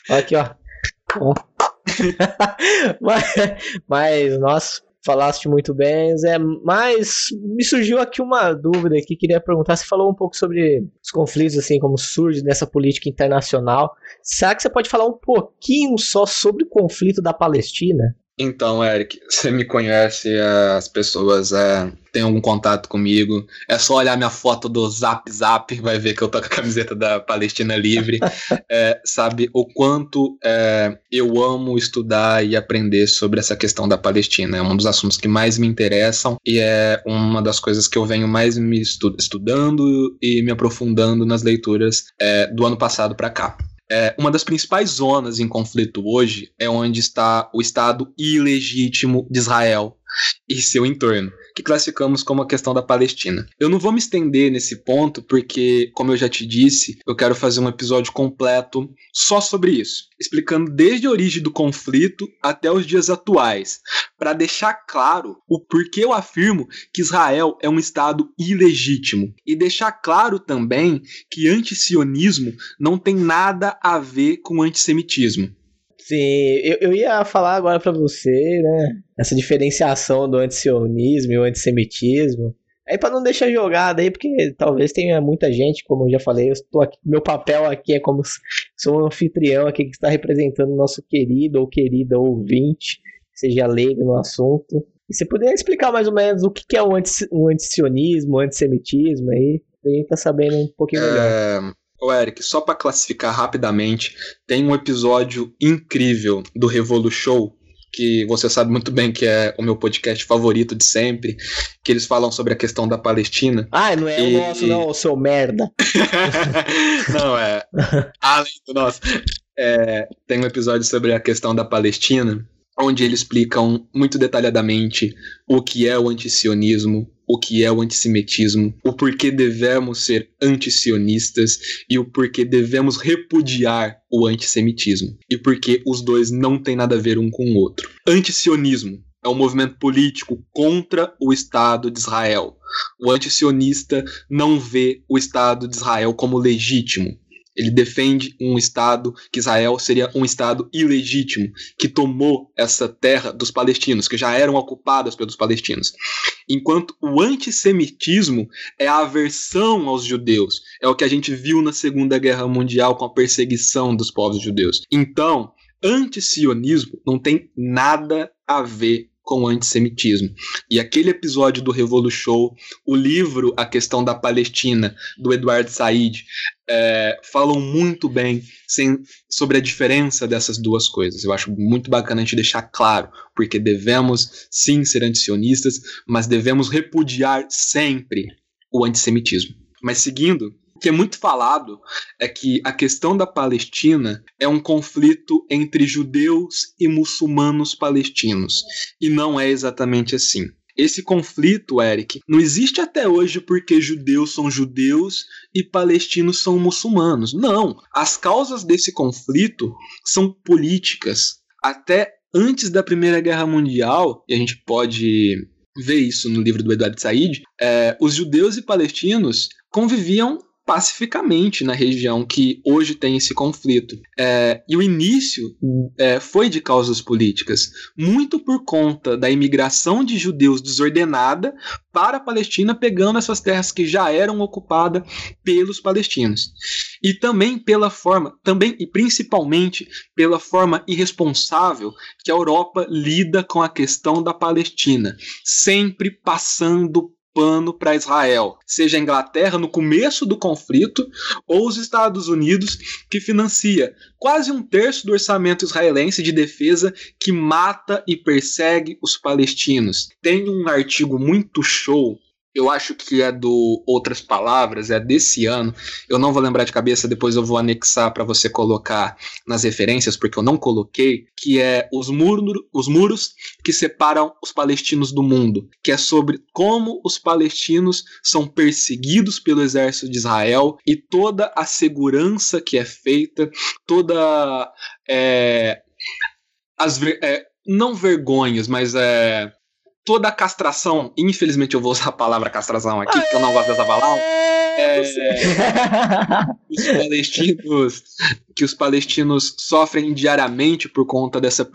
Speaker 2: aqui, ó. *laughs* *laughs* mas, mas, nossa, falaste muito bem, Zé. Mas me surgiu aqui uma dúvida que queria perguntar. Você falou um pouco sobre os conflitos, assim, como surge nessa política internacional. Será que você pode falar um pouquinho só sobre o conflito da Palestina?
Speaker 1: Então, Eric, *laughs* você me conhece, as pessoas é, têm algum contato comigo. É só olhar minha foto do Zap Zap, *laughs* vai ver que eu tô com a camiseta da Palestina Livre. *laughs* é, sabe o quanto é, eu amo estudar e aprender sobre essa questão da Palestina. É um dos assuntos que mais me interessam e é uma das coisas que eu venho mais me estu estudando e me aprofundando nas leituras é, do ano passado para cá. É, uma das principais zonas em conflito hoje é onde está o Estado ilegítimo de Israel e seu entorno, que classificamos como a questão da Palestina. Eu não vou me estender nesse ponto porque, como eu já te disse, eu quero fazer um episódio completo só sobre isso, explicando desde a origem do conflito até os dias atuais, para deixar claro o porquê eu afirmo que Israel é um estado ilegítimo e deixar claro também que antisionismo não tem nada a ver com antissemitismo.
Speaker 2: Sim, eu, eu ia falar agora para você, né? Essa diferenciação do antisionismo e o antissemitismo. Aí para não deixar jogado aí, porque talvez tenha muita gente, como eu já falei, eu estou aqui, meu papel aqui é como sou um anfitrião aqui que está representando o nosso querido ou querida ouvinte, seja leigo no assunto. E você poderia explicar mais ou menos o que é o, anti, o antisionismo, o antissemitismo aí, pra gente tá sabendo um pouquinho melhor.
Speaker 1: É, Ô Eric, só para classificar rapidamente, tem um episódio incrível do Revolu Show, que você sabe muito bem que é o meu podcast favorito de sempre, que eles falam sobre a questão da Palestina.
Speaker 2: Ah, não é e... o nosso, não, o seu merda. *laughs*
Speaker 1: não, é. *laughs* Além do nosso. É, tem um episódio sobre a questão da Palestina, onde eles explicam muito detalhadamente o que é o antisionismo, o que é o antissemitismo, o porquê devemos ser antisionistas e o porquê devemos repudiar o antissemitismo e porque os dois não têm nada a ver um com o outro. Antisionismo é um movimento político contra o Estado de Israel. O antisionista não vê o Estado de Israel como legítimo. Ele defende um Estado, que Israel seria um Estado ilegítimo, que tomou essa terra dos palestinos, que já eram ocupadas pelos palestinos. Enquanto o antissemitismo é a aversão aos judeus, é o que a gente viu na Segunda Guerra Mundial com a perseguição dos povos judeus. Então, antisionismo não tem nada a ver com o antissemitismo. E aquele episódio do Revolu Show, o livro A Questão da Palestina, do Eduardo Said, é, falam muito bem sem, sobre a diferença dessas duas coisas. Eu acho muito bacana a gente deixar claro, porque devemos sim ser antisionistas, mas devemos repudiar sempre o antissemitismo. Mas seguindo, que é muito falado é que a questão da Palestina é um conflito entre judeus e muçulmanos palestinos. E não é exatamente assim. Esse conflito, Eric, não existe até hoje porque judeus são judeus e palestinos são muçulmanos. Não. As causas desse conflito são políticas. Até antes da Primeira Guerra Mundial, e a gente pode ver isso no livro do Eduardo Said, é, os judeus e palestinos conviviam pacificamente na região que hoje tem esse conflito. É, e o início é, foi de causas políticas, muito por conta da imigração de judeus desordenada para a Palestina, pegando essas terras que já eram ocupadas pelos palestinos. E também pela forma, também e principalmente pela forma irresponsável que a Europa lida com a questão da Palestina, sempre passando pano para Israel, seja a Inglaterra no começo do conflito ou os Estados Unidos, que financia quase um terço do orçamento israelense de defesa que mata e persegue os palestinos. Tem um artigo muito show eu acho que é do Outras Palavras, é desse ano. Eu não vou lembrar de cabeça, depois eu vou anexar para você colocar nas referências, porque eu não coloquei, que é os, muro, os muros que separam os palestinos do mundo, que é sobre como os palestinos são perseguidos pelo exército de Israel e toda a segurança que é feita, toda é, as é, não vergonhas, mas é toda a castração, infelizmente eu vou usar a palavra castração aqui, porque eu não gosto dessa palavra. É, *laughs* os palestinos que os palestinos sofrem diariamente por conta dessa,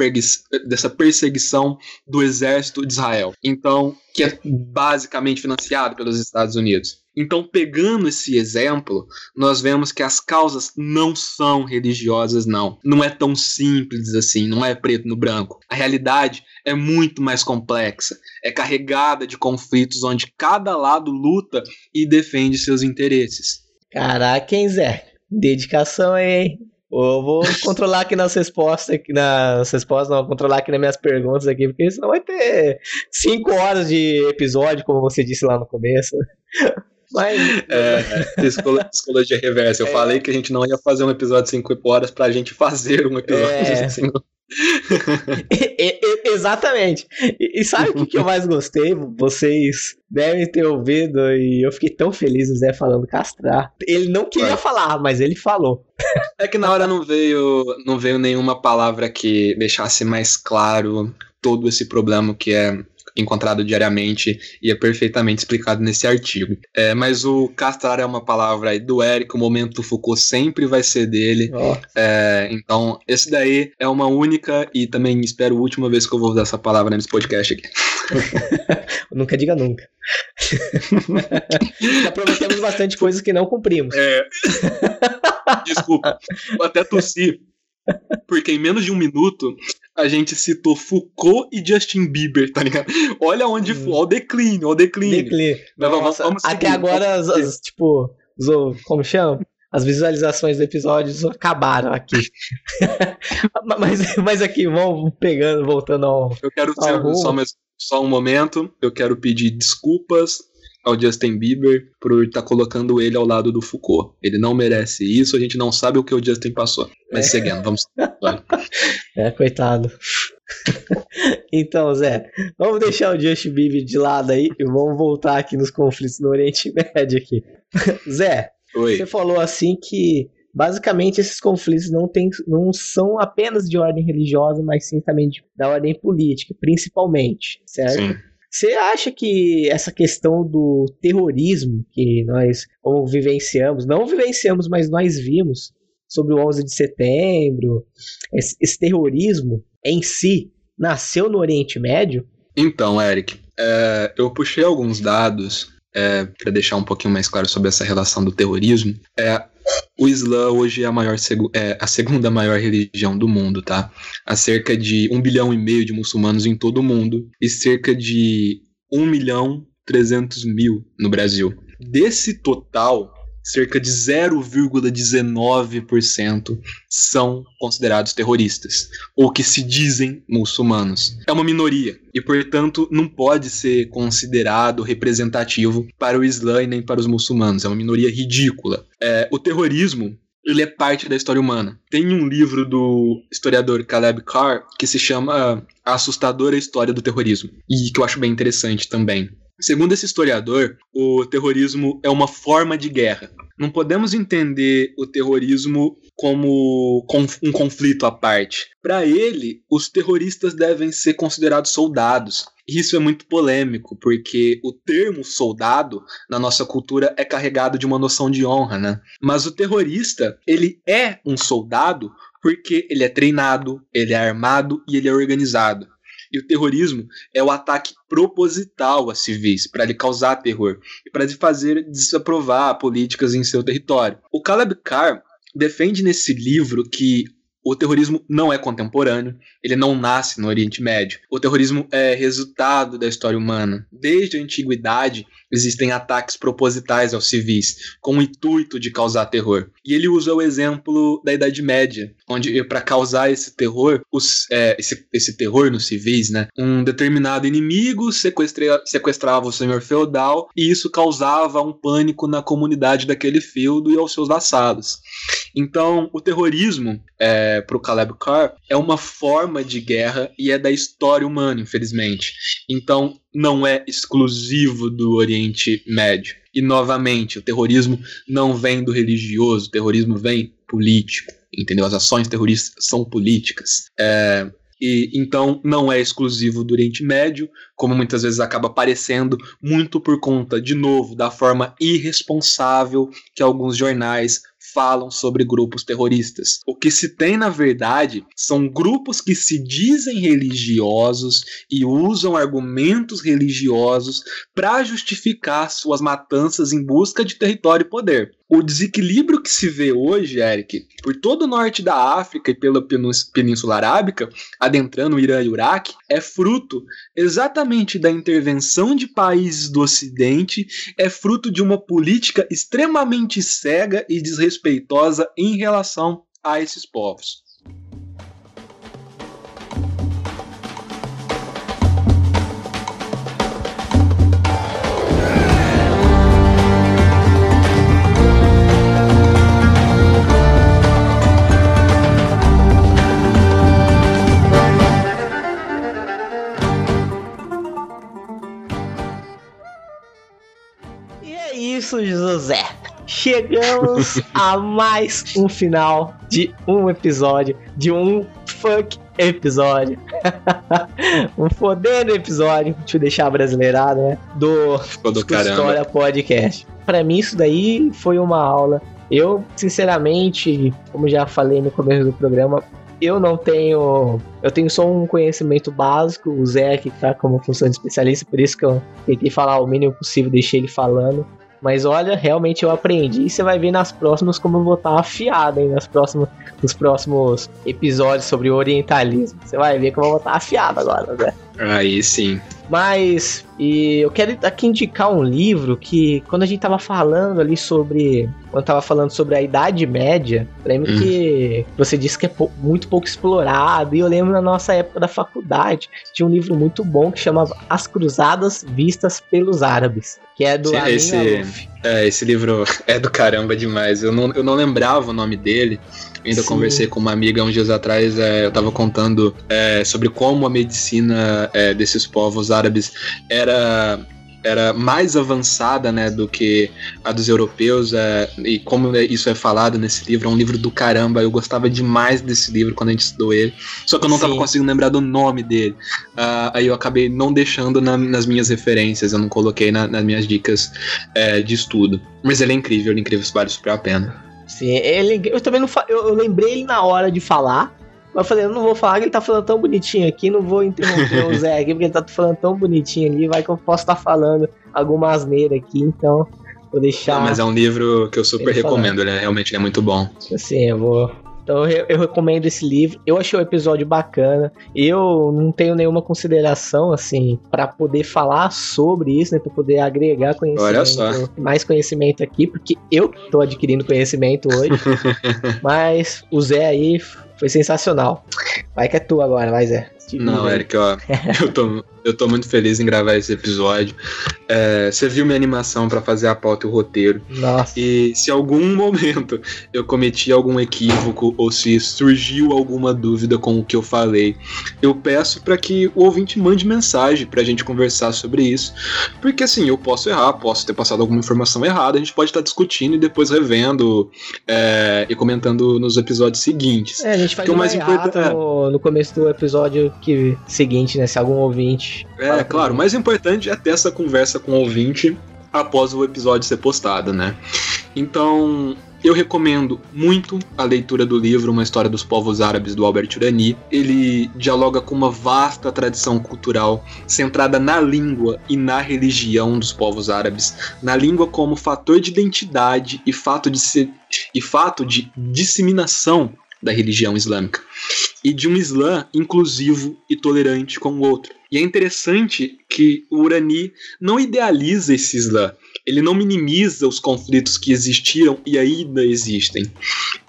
Speaker 1: dessa perseguição do exército de Israel. Então, que é basicamente financiado pelos Estados Unidos. Então, pegando esse exemplo, nós vemos que as causas não são religiosas, não. Não é tão simples assim, não é preto no branco. A realidade é muito mais complexa, é carregada de conflitos onde cada lado luta e defende seus interesses.
Speaker 2: Caraca, hein, Zé? Dedicação aí, hein? Eu vou *laughs* controlar aqui nas respostas, aqui nas respostas, não, vou controlar aqui nas minhas perguntas aqui, porque senão vai ter cinco horas de episódio, como você disse lá no começo.
Speaker 1: Mas... É, psicologia reversa. Eu é. falei que a gente não ia fazer um episódio de 5 horas pra gente fazer um episódio é. de 5
Speaker 2: Exatamente. E, e sabe o que, que, eu mais gostei? Vocês devem ter ouvido e eu fiquei tão feliz o Zé falando castrar. Ele não queria falar, mas ele falou.
Speaker 1: É que na hora não veio, não veio nenhuma palavra que deixasse mais claro todo esse problema que é encontrado diariamente e é perfeitamente explicado nesse artigo. É, mas o castrar é uma palavra aí do Eric, o momento Foucault sempre vai ser dele. Oh. É, então, esse daí é uma única e também espero a última vez que eu vou usar essa palavra nesse podcast aqui. *laughs*
Speaker 2: nunca diga nunca. *laughs* Já prometemos bastante coisas que não cumprimos.
Speaker 1: É. Desculpa, vou até tossir. Porque em menos de um minuto a gente citou Foucault e Justin Bieber, tá ligado? *laughs* Olha onde hum. foi, olha o declínio, olha o declínio.
Speaker 2: declínio. vamos, vamos até agora, as, as, tipo, os, como chama? As visualizações do episódio acabaram aqui. *laughs* mas, mas aqui, vamos pegando, voltando ao.
Speaker 1: Eu quero ao só, mais, só um momento. Eu quero pedir desculpas ao Justin Bieber por estar tá colocando ele ao lado do Foucault. Ele não merece isso, a gente não sabe o que o Justin passou. Mas é. seguindo, vamos. *laughs*
Speaker 2: é, coitado. *laughs* então, Zé, vamos deixar o Justin Bieber de lado aí e vamos voltar aqui nos conflitos no Oriente *laughs* Médio aqui. Zé, Oi. você falou assim que basicamente esses conflitos não, tem, não são apenas de ordem religiosa, mas sim também de, da ordem política, principalmente, certo? Sim. Você acha que essa questão do terrorismo que nós como vivenciamos, não vivenciamos, mas nós vimos sobre o 11 de setembro, esse, esse terrorismo em si nasceu no Oriente Médio?
Speaker 1: Então, Eric, é, eu puxei alguns dados é, para deixar um pouquinho mais claro sobre essa relação do terrorismo. É, o Islã hoje é a, maior, é a segunda maior religião do mundo, tá? Há cerca de um bilhão e meio de muçulmanos em todo o mundo e cerca de um milhão 300 mil no Brasil. Desse total, cerca de 0,19% são considerados terroristas, ou que se dizem muçulmanos. É uma minoria e, portanto, não pode ser considerado representativo para o Islã e nem para os muçulmanos. É uma minoria ridícula. É, o terrorismo ele é parte da história humana. Tem um livro do historiador Caleb Carr que se chama A Assustadora História do Terrorismo, e que eu acho bem interessante também. Segundo esse historiador, o terrorismo é uma forma de guerra. Não podemos entender o terrorismo como um conflito à parte. Para ele, os terroristas devem ser considerados soldados. Isso é muito polêmico, porque o termo soldado na nossa cultura é carregado de uma noção de honra, né? Mas o terrorista, ele é um soldado porque ele é treinado, ele é armado e ele é organizado. E o terrorismo é o ataque proposital a civis, para lhe causar terror e para lhe fazer desaprovar políticas em seu território. O Caleb Carr defende nesse livro que o terrorismo não é contemporâneo, ele não nasce no Oriente Médio. O terrorismo é resultado da história humana. Desde a antiguidade, existem ataques propositais aos civis, com o intuito de causar terror. E ele usa o exemplo da Idade Média, onde para causar esse terror, os, é, esse, esse, terror nos civis, né, um determinado inimigo sequestra, sequestrava o senhor feudal e isso causava um pânico na comunidade daquele feudo e aos seus vassalos. Então, o terrorismo, é, para o Caleb Carr, é uma forma de guerra e é da história humana, infelizmente. Então, não é exclusivo do Oriente Médio. E, novamente, o terrorismo não vem do religioso, o terrorismo vem político, entendeu? As ações terroristas são políticas. É, e então não é exclusivo do Oriente Médio, como muitas vezes acaba parecendo, muito por conta, de novo, da forma irresponsável que alguns jornais falam sobre grupos terroristas. O que se tem, na verdade, são grupos que se dizem religiosos e usam argumentos religiosos para justificar suas matanças em busca de território e poder. O desequilíbrio que se vê hoje, Eric, por todo o norte da África e pela Península Arábica, adentrando o Irã e o Iraque, é fruto exatamente da intervenção de países do Ocidente, é fruto de uma política extremamente cega e desrespeitosa em relação a esses povos.
Speaker 2: isso, José. Chegamos *laughs* a mais um final de um episódio, de um fuck episódio. *laughs* um fodendo episódio, deixa eu deixar brasileirado, né? Do,
Speaker 1: do
Speaker 2: História Podcast. Para mim, isso daí foi uma aula. Eu, sinceramente, como já falei no começo do programa, eu não tenho. Eu tenho só um conhecimento básico, o Zé que tá como função de especialista, por isso que eu tentei falar o mínimo possível, deixei ele falando. Mas olha, realmente eu aprendi e você vai ver nas próximas como eu vou estar afiado, hein? Nas próximas, nos próximos episódios sobre orientalismo. Você vai ver como eu vou estar afiado agora, né?
Speaker 1: Aí sim.
Speaker 2: Mas, e eu quero aqui indicar um livro que, quando a gente tava falando ali sobre. Quando tava falando sobre a Idade Média, lembro hum. que você disse que é pou, muito pouco explorado, e eu lembro na nossa época da faculdade, tinha um livro muito bom que chamava As Cruzadas Vistas pelos Árabes, que é do Sim,
Speaker 1: esse, é, esse livro *laughs* é do caramba demais. Eu não, eu não lembrava o nome dele. Ainda Sim. conversei com uma amiga uns dias atrás, é, eu estava contando é, sobre como a medicina é, desses povos árabes era era mais avançada né, do que a dos europeus, é, e como isso é falado nesse livro, é um livro do caramba. Eu gostava demais desse livro quando a gente estudou ele, só que eu não estava conseguindo lembrar do nome dele. Uh, aí eu acabei não deixando na, nas minhas referências, eu não coloquei na, nas minhas dicas é, de estudo. Mas ele é incrível, ele é incrível, vale super a pena.
Speaker 2: Sim, ele, eu também não eu, eu lembrei ele na hora de falar, mas eu falei, eu não vou falar que ele tá falando tão bonitinho aqui, não vou interromper o Zé aqui, porque ele tá falando tão bonitinho ali, vai que eu posso estar tá falando alguma asneira aqui, então vou deixar. Não,
Speaker 1: mas é um livro que eu super recomendo, ele é, realmente é muito bom.
Speaker 2: Assim, eu vou, então eu, eu, recomendo esse livro. Eu achei o episódio bacana. Eu não tenho nenhuma consideração assim para poder falar sobre isso, né, para poder agregar conhecimento, mais conhecimento aqui, porque eu tô adquirindo conhecimento hoje. *laughs* Mas o Zé aí foi sensacional. Vai que é tu agora,
Speaker 1: Não, Eric, ó, *laughs* eu tô, eu tô muito feliz em gravar esse episódio. É, você viu minha animação para fazer a pauta e o roteiro.
Speaker 2: Nossa.
Speaker 1: E se algum *laughs* momento eu cometi algum equívoco ou se surgiu alguma dúvida com o que eu falei, eu peço para que o ouvinte mande mensagem pra gente conversar sobre isso. Porque assim, eu posso errar, posso ter passado alguma informação errada, a gente pode estar tá discutindo e depois revendo é, e comentando nos episódios seguintes.
Speaker 2: É, a gente faz o mais importante no, no começo do episódio que seguinte, né? Se algum ouvinte
Speaker 1: é, claro, o mais importante é ter essa conversa com o ouvinte após o episódio ser postado, né? Então, eu recomendo muito a leitura do livro Uma História dos Povos Árabes do Albert Urani. Ele dialoga com uma vasta tradição cultural centrada na língua e na religião dos povos árabes, na língua como fator de identidade e fato de ser, e fato de disseminação da religião islâmica. E de um Islã inclusivo e tolerante com o outro. E é interessante que o Urani não idealiza esse Islã, ele não minimiza os conflitos que existiram e ainda existem.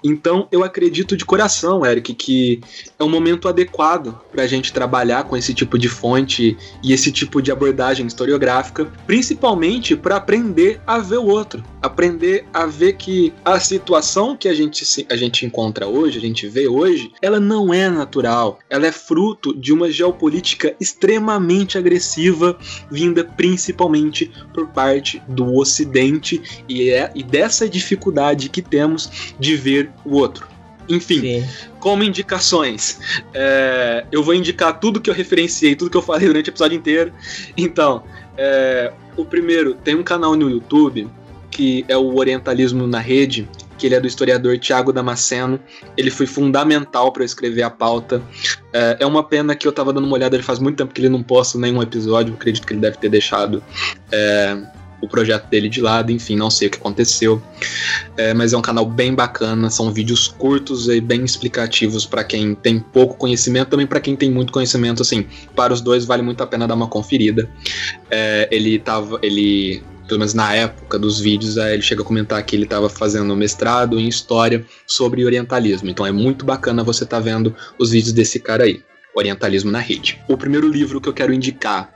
Speaker 1: Então, eu acredito de coração, Eric, que é um momento adequado para a gente trabalhar com esse tipo de fonte e esse tipo de abordagem historiográfica, principalmente para aprender a ver o outro, aprender a ver que a situação que a gente, a gente encontra hoje, a gente vê hoje, ela não é natural, ela é fruto de uma geopolítica extremamente agressiva, vinda principalmente por parte do Ocidente e, é, e dessa dificuldade que temos de ver o outro. Enfim, Sim. como indicações, é, eu vou indicar tudo que eu referenciei, tudo que eu falei durante o episódio inteiro. Então, é, o primeiro, tem um canal no YouTube que é o Orientalismo na Rede, que ele é do historiador Tiago Damasceno. Ele foi fundamental para eu escrever a pauta. É, é, uma pena que eu estava dando uma olhada, ele faz muito tempo que ele não posta nenhum episódio, eu acredito que ele deve ter deixado é, o projeto dele de lado, enfim, não sei o que aconteceu. É, mas é um canal bem bacana, são vídeos curtos e bem explicativos para quem tem pouco conhecimento, também para quem tem muito conhecimento, assim, para os dois vale muito a pena dar uma conferida. É, ele tava, ele pelo menos na época dos vídeos, ele chega a comentar que ele estava fazendo mestrado em história sobre orientalismo. Então é muito bacana você estar tá vendo os vídeos desse cara aí, Orientalismo na Rede. O primeiro livro que eu quero indicar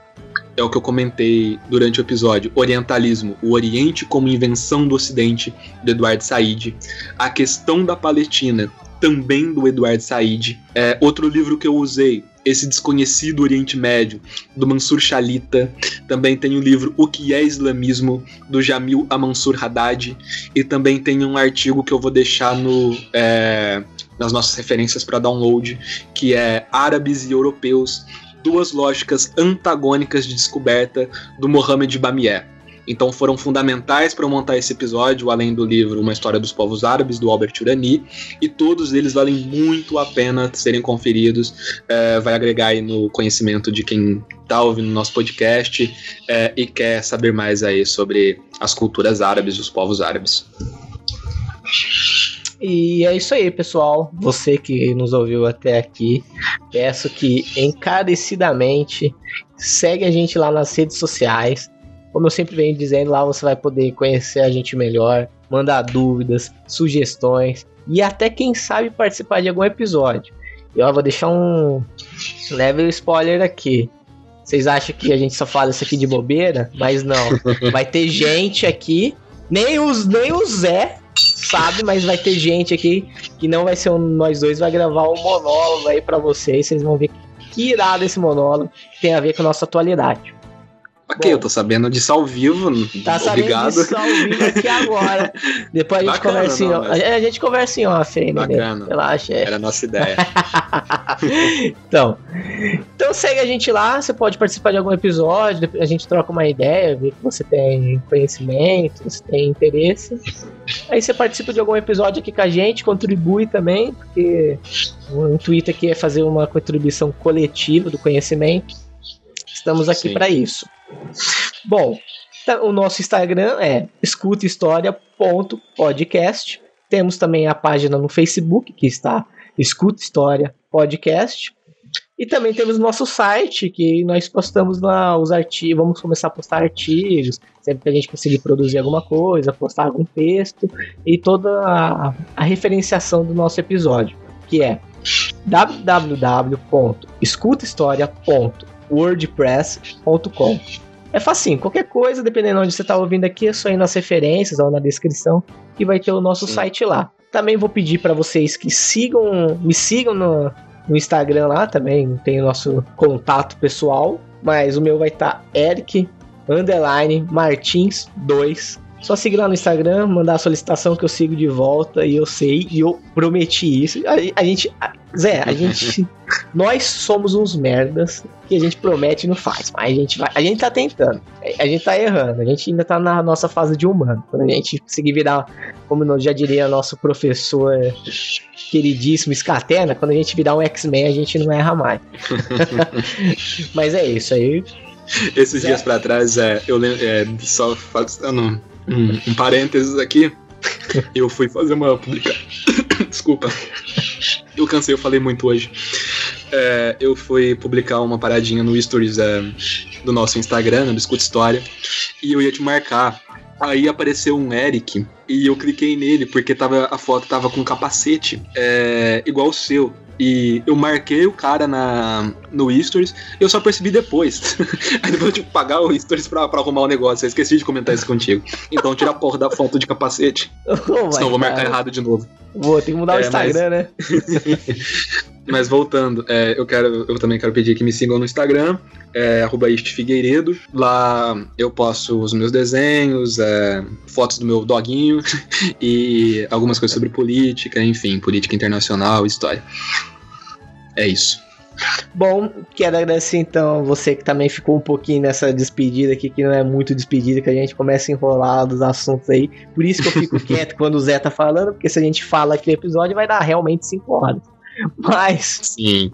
Speaker 1: é o que eu comentei durante o episódio, Orientalismo, o Oriente como invenção do Ocidente, do Eduardo Said, A Questão da Palestina, também do Eduardo Said. É, outro livro que eu usei, Esse Desconhecido Oriente Médio, do Mansur Shalita. Também tem o livro O que é Islamismo, do Jamil Amansur Haddad. E também tem um artigo que eu vou deixar no, é, nas nossas referências para download, que é Árabes e Europeus duas lógicas antagônicas de descoberta do Mohammed Bamier. Então foram fundamentais para montar esse episódio, além do livro Uma História dos Povos Árabes, do Albert Urani, e todos eles valem muito a pena serem conferidos. É, vai agregar aí no conhecimento de quem está ouvindo nosso podcast é, e quer saber mais aí sobre as culturas árabes os povos árabes.
Speaker 2: E é isso aí, pessoal. Você que nos ouviu até aqui, peço que encarecidamente segue a gente lá nas redes sociais. Como eu sempre venho dizendo, lá você vai poder conhecer a gente melhor, mandar dúvidas, sugestões e até quem sabe participar de algum episódio. E eu vou deixar um leve spoiler aqui. Vocês acham que a gente só fala isso aqui de bobeira? Mas não. *laughs* Vai ter gente aqui, nem os nem o Zé sabe, mas vai ter gente aqui que não vai ser um, nós dois, vai gravar um monólogo aí para vocês. Vocês vão ver que irado esse monólogo tem a ver com a nossa atualidade.
Speaker 1: Ok, Bom, eu tô sabendo disso ao vivo. Tá
Speaker 2: obrigado. sabendo disso ao vivo aqui agora. *laughs* Depois a gente Bacana, conversa em off. Mas... A gente conversa em off aí?
Speaker 1: Bacana. Relaxa. Era a nossa *laughs* ideia.
Speaker 2: então, então segue a gente lá. Você pode participar de algum episódio. A gente troca uma ideia, vê que você tem conhecimento, você tem interesse. Aí você participa de algum episódio aqui com a gente, contribui também, porque o intuito aqui é fazer uma contribuição coletiva do conhecimento. Estamos aqui para isso. Bom, tá, o nosso Instagram é escutahistoria.podcast. Temos também a página no Facebook que está Escuta História Podcast. E também temos nosso site que nós postamos lá os artigos, vamos começar a postar artigos, sempre que a gente conseguir produzir alguma coisa, postar algum texto e toda a, a referenciação do nosso episódio, que é www.escutahistoria.wordpress.com. É facinho, qualquer coisa, dependendo de onde você está ouvindo aqui, é só ir nas referências ou na descrição que vai ter o nosso Sim. site lá. Também vou pedir para vocês que sigam, me sigam no, no Instagram lá também, tem o nosso contato pessoal, mas o meu vai estar tá Eric underline Martins 2 só seguir lá no Instagram, mandar a solicitação que eu sigo de volta e eu sei, e eu prometi isso. A, a gente. A, Zé, a gente. *laughs* nós somos uns merdas que a gente promete e não faz. Mas a gente vai. A gente tá tentando. A gente tá errando. A gente ainda tá na nossa fase de humano. Quando a gente conseguir virar, como já diria nosso professor queridíssimo Scatena, quando a gente virar um X-Men, a gente não erra mais. *laughs* Mas é isso aí.
Speaker 1: Esses Zé. dias para trás, é, eu lembro. É, só não um, um parênteses aqui. *laughs* Eu fui fazer uma publicação. *coughs* Desculpa. eu cansei, eu falei muito hoje. É, eu fui publicar uma paradinha no Stories é, do nosso Instagram, no Biscuit História, e eu ia te marcar. Aí apareceu um Eric e eu cliquei nele porque tava, a foto tava com capacete é, igual o seu. E eu marquei o cara na, no Stories e eu só percebi depois. *laughs* Aí depois eu tive que pagar o Stories pra, pra arrumar o negócio. Eu esqueci de comentar isso contigo. Então tira a porra da foto de capacete. *laughs*
Speaker 2: Oh,
Speaker 1: senão eu vou marcar errado de novo.
Speaker 2: Vou, tem que mudar é, o Instagram, mas... né? *laughs*
Speaker 1: mas voltando, é, eu quero, eu também quero pedir que me sigam no Instagram, é, Figueiredo. Lá eu posto os meus desenhos, é, fotos do meu doguinho *laughs* e algumas coisas sobre política, enfim, política internacional, história. É isso.
Speaker 2: Bom, quero agradecer então você que também ficou um pouquinho nessa despedida aqui, que não é muito despedida, que a gente começa a enrolar dos assuntos aí. Por isso que eu fico *laughs* quieto quando o Zé tá falando, porque se a gente fala aqui no episódio vai dar realmente cinco horas. *laughs* Mas.
Speaker 1: Sim.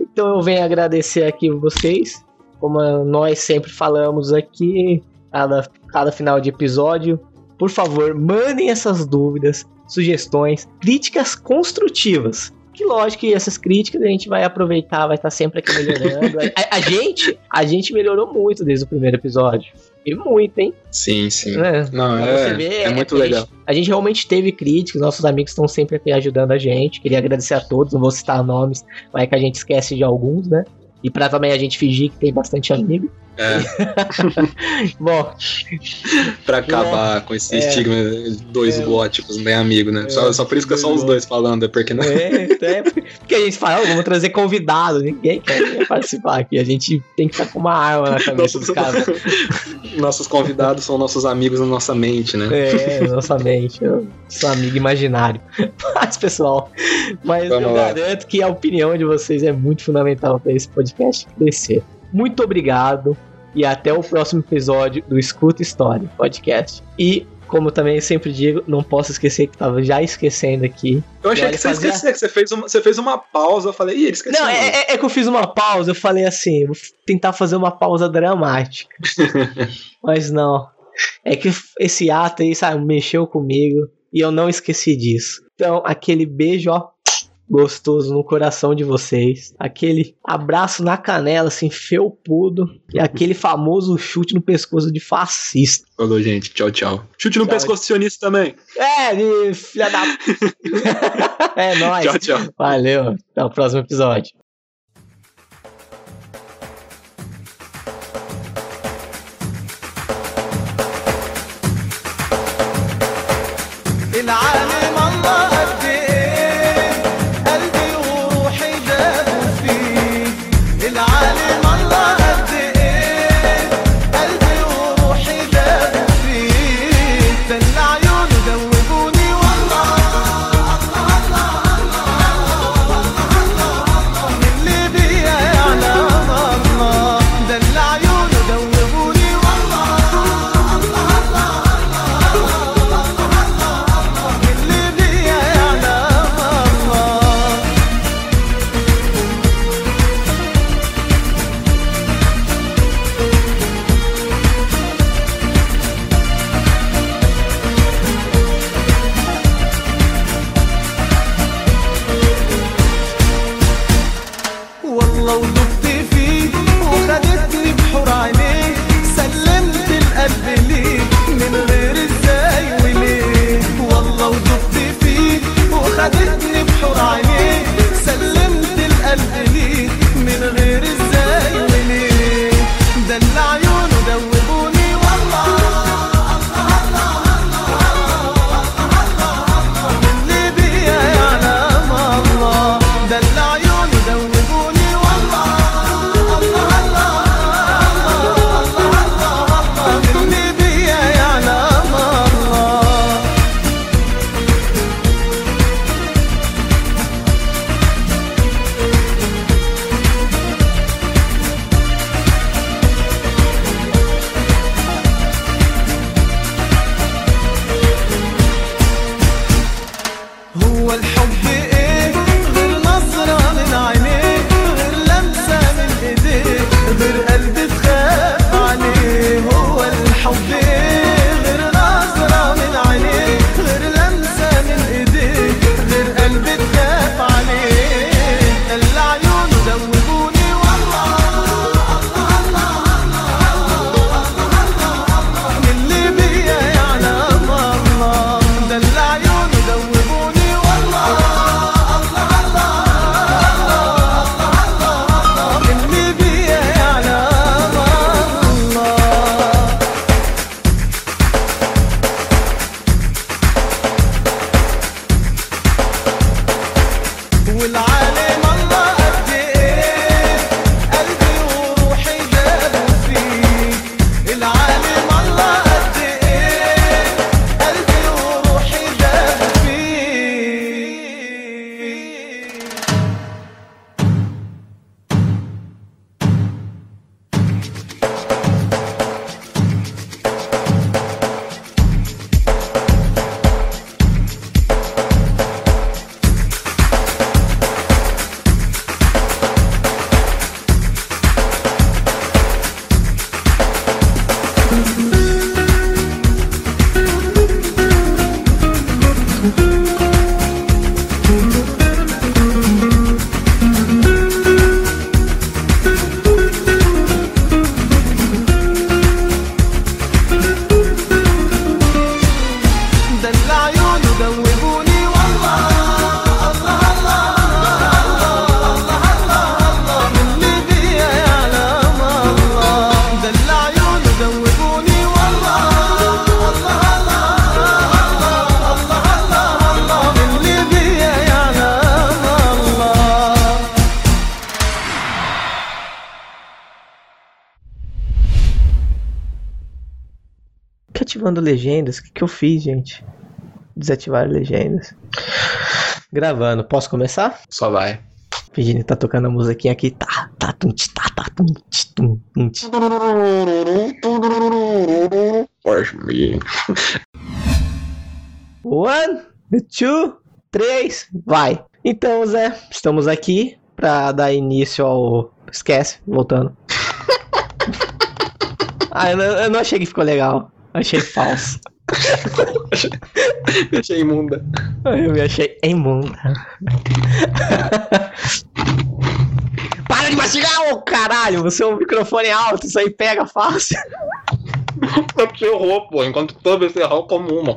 Speaker 2: Então eu venho agradecer aqui vocês. Como nós sempre falamos aqui, cada, cada final de episódio. Por favor, mandem essas dúvidas, sugestões, críticas construtivas que lógico que essas críticas a gente vai aproveitar, vai estar sempre aqui melhorando. *laughs* a, a, gente, a gente melhorou muito desde o primeiro episódio. E muito, hein?
Speaker 1: Sim, sim. É, Não, é, ver, é muito
Speaker 2: a
Speaker 1: legal.
Speaker 2: Gente, a gente realmente teve críticas, nossos amigos estão sempre aqui ajudando a gente. Queria agradecer a todos, não vou citar nomes, vai que a gente esquece de alguns, né? E pra também a gente fingir que tem bastante amigo.
Speaker 1: É. *laughs*
Speaker 2: Bom.
Speaker 1: pra acabar é, com esse é, estigma dois é, góticos, nem amigo, né? Só, só por isso que é só os dois falando, é porque não.
Speaker 2: É, é porque a gente fala, oh, vamos trazer convidado, ninguém quer participar aqui. A gente tem que estar com uma arma na cabeça dos caras. *laughs*
Speaker 1: Nossos convidados são nossos amigos na nossa mente, né?
Speaker 2: É, nossa mente. Sou amigo imaginário. *laughs* Mas, pessoal, mas Vamos eu lá. garanto que a opinião de vocês é muito fundamental para esse podcast crescer. Muito obrigado e até o próximo episódio do Escuta História Podcast. E como também sempre digo, não posso esquecer que tava já esquecendo aqui.
Speaker 1: Eu achei que você fazia... esqueceu, que você fez, uma, você fez uma pausa. Eu falei, ih, ele esqueceu.
Speaker 2: Não, é, é, é, que eu fiz uma pausa. Eu falei assim, vou tentar fazer uma pausa dramática. *laughs* Mas não. É que esse ato aí, sabe, mexeu comigo e eu não esqueci disso. Então, aquele beijo, ó, gostoso no coração de vocês. Aquele abraço na canela, assim, felpudo. E aquele famoso chute no pescoço de fascista.
Speaker 1: Falou, gente. Tchau, tchau. Chute no tchau. pescoço sionista também.
Speaker 2: É, filha da. *laughs* é nóis.
Speaker 1: Tchau, tchau.
Speaker 2: Valeu. Até o próximo episódio. Ativando legendas. O que, que eu fiz, gente? Desativar legendas. Gravando. Posso começar?
Speaker 1: Só vai.
Speaker 2: Virginia tá tocando a musiquinha aqui. Tá, tá, tum, tá, tá, tum, tum, tum. One, two, três, vai. Então, Zé, estamos aqui pra dar início ao. Esquece, voltando. *laughs* ah, eu não, eu não achei que ficou legal. Achei falso. *laughs*
Speaker 1: Achei imunda.
Speaker 2: Eu me achei imunda. Para de mastigar, ô caralho! Você é um microfone alto, isso aí pega fácil.
Speaker 1: Você errou, pô. Enquanto toda vez você errou, como uma.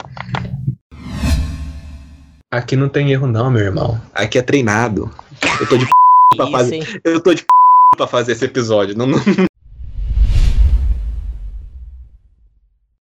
Speaker 1: Aqui não tem erro, não, meu irmão. Aqui é treinado. Eu tô de *laughs* pra
Speaker 2: Isso,
Speaker 1: fazer. Eu tô de pra fazer esse episódio. Não, não,